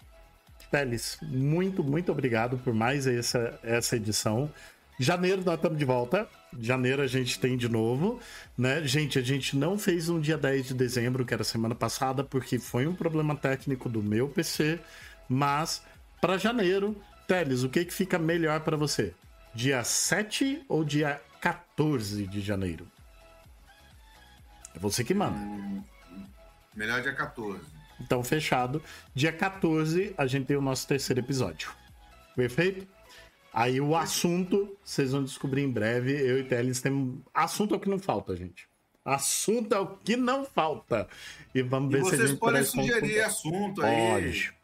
Teles, muito, muito obrigado por mais essa, essa edição. Janeiro nós estamos de volta. Janeiro a gente tem de novo, né? Gente, a gente não fez no dia 10 de dezembro, que era semana passada, porque foi um problema técnico do meu PC, mas para janeiro, Teles, o que que fica melhor para você? Dia 7 ou dia 14 de janeiro? É você que manda. Hum, melhor dia 14. Então, fechado. Dia 14, a gente tem o nosso terceiro episódio. Perfeito? Aí o assunto, vocês vão descobrir em breve. Eu e Teles temos. Assunto é o que não falta, gente. Assunto é o que não falta. E vamos ver e se a gente Vocês podem sugerir assunto aí. Pode.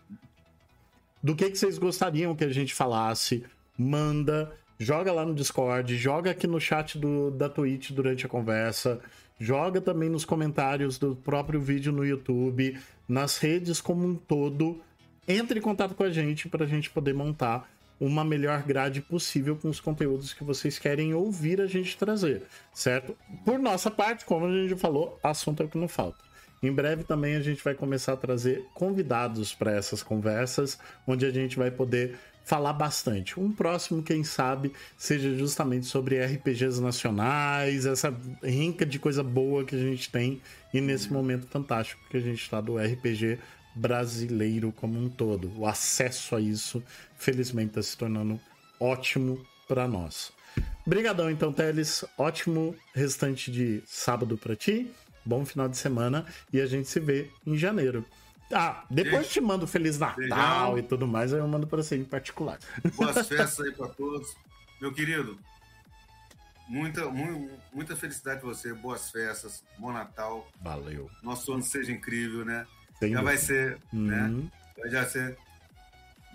Do que, que vocês gostariam que a gente falasse? Manda joga lá no Discord, joga aqui no chat do, da Twitch durante a conversa, joga também nos comentários do próprio vídeo no YouTube, nas redes como um todo. Entre em contato com a gente para a gente poder montar uma melhor grade possível com os conteúdos que vocês querem ouvir a gente trazer, certo? Por nossa parte, como a gente falou, assunto é o que não falta. Em breve também a gente vai começar a trazer convidados para essas conversas, onde a gente vai poder falar bastante. Um próximo, quem sabe, seja justamente sobre RPGs nacionais, essa rinca de coisa boa que a gente tem e nesse momento fantástico que a gente está do RPG brasileiro como um todo. O acesso a isso, felizmente, está se tornando ótimo para nós. Obrigadão, então, Teles. Ótimo restante de sábado para ti. Bom final de semana e a gente se vê em janeiro. Ah, depois te mando Feliz Natal e tudo mais, aí eu mando para você em particular. Boas festas aí para todos. Meu querido, muita, muita felicidade para você, boas festas, bom Natal. Valeu. Nosso ano seja incrível, né? Sem já vai ser, né? uhum. né? Vai já ser.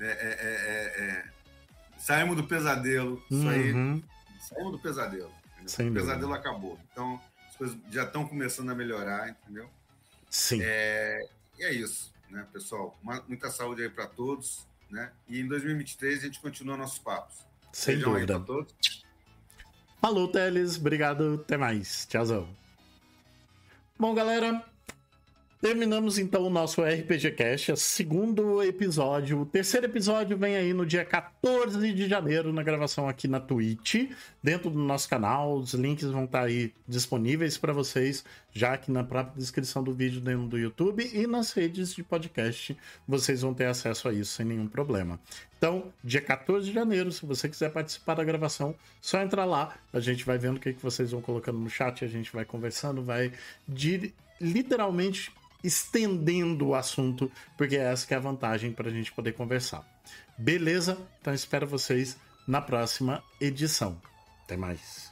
É, é, é, é, saímos do pesadelo. Isso aí. Uhum. Saímos do pesadelo. o pesadelo acabou. Então, coisas já estão começando a melhorar, entendeu? Sim. É, e é isso, né, pessoal? Uma, muita saúde aí para todos, né? E em 2023 a gente continua nossos papos. Sem dúvida. todos. Falou, Teles. Obrigado. Até mais. Tchauzão. Bom, galera, Terminamos então o nosso RPG Cast, segundo episódio. O terceiro episódio vem aí no dia 14 de janeiro, na gravação aqui na Twitch, dentro do nosso canal. Os links vão estar aí disponíveis para vocês, já aqui na própria descrição do vídeo dentro do YouTube e nas redes de podcast. Vocês vão ter acesso a isso sem nenhum problema. Então, dia 14 de janeiro, se você quiser participar da gravação, só entrar lá. A gente vai vendo o que, que vocês vão colocando no chat, a gente vai conversando, vai de literalmente estendendo o assunto, porque essa que é a vantagem para a gente poder conversar. Beleza? Então espero vocês na próxima edição. Até mais.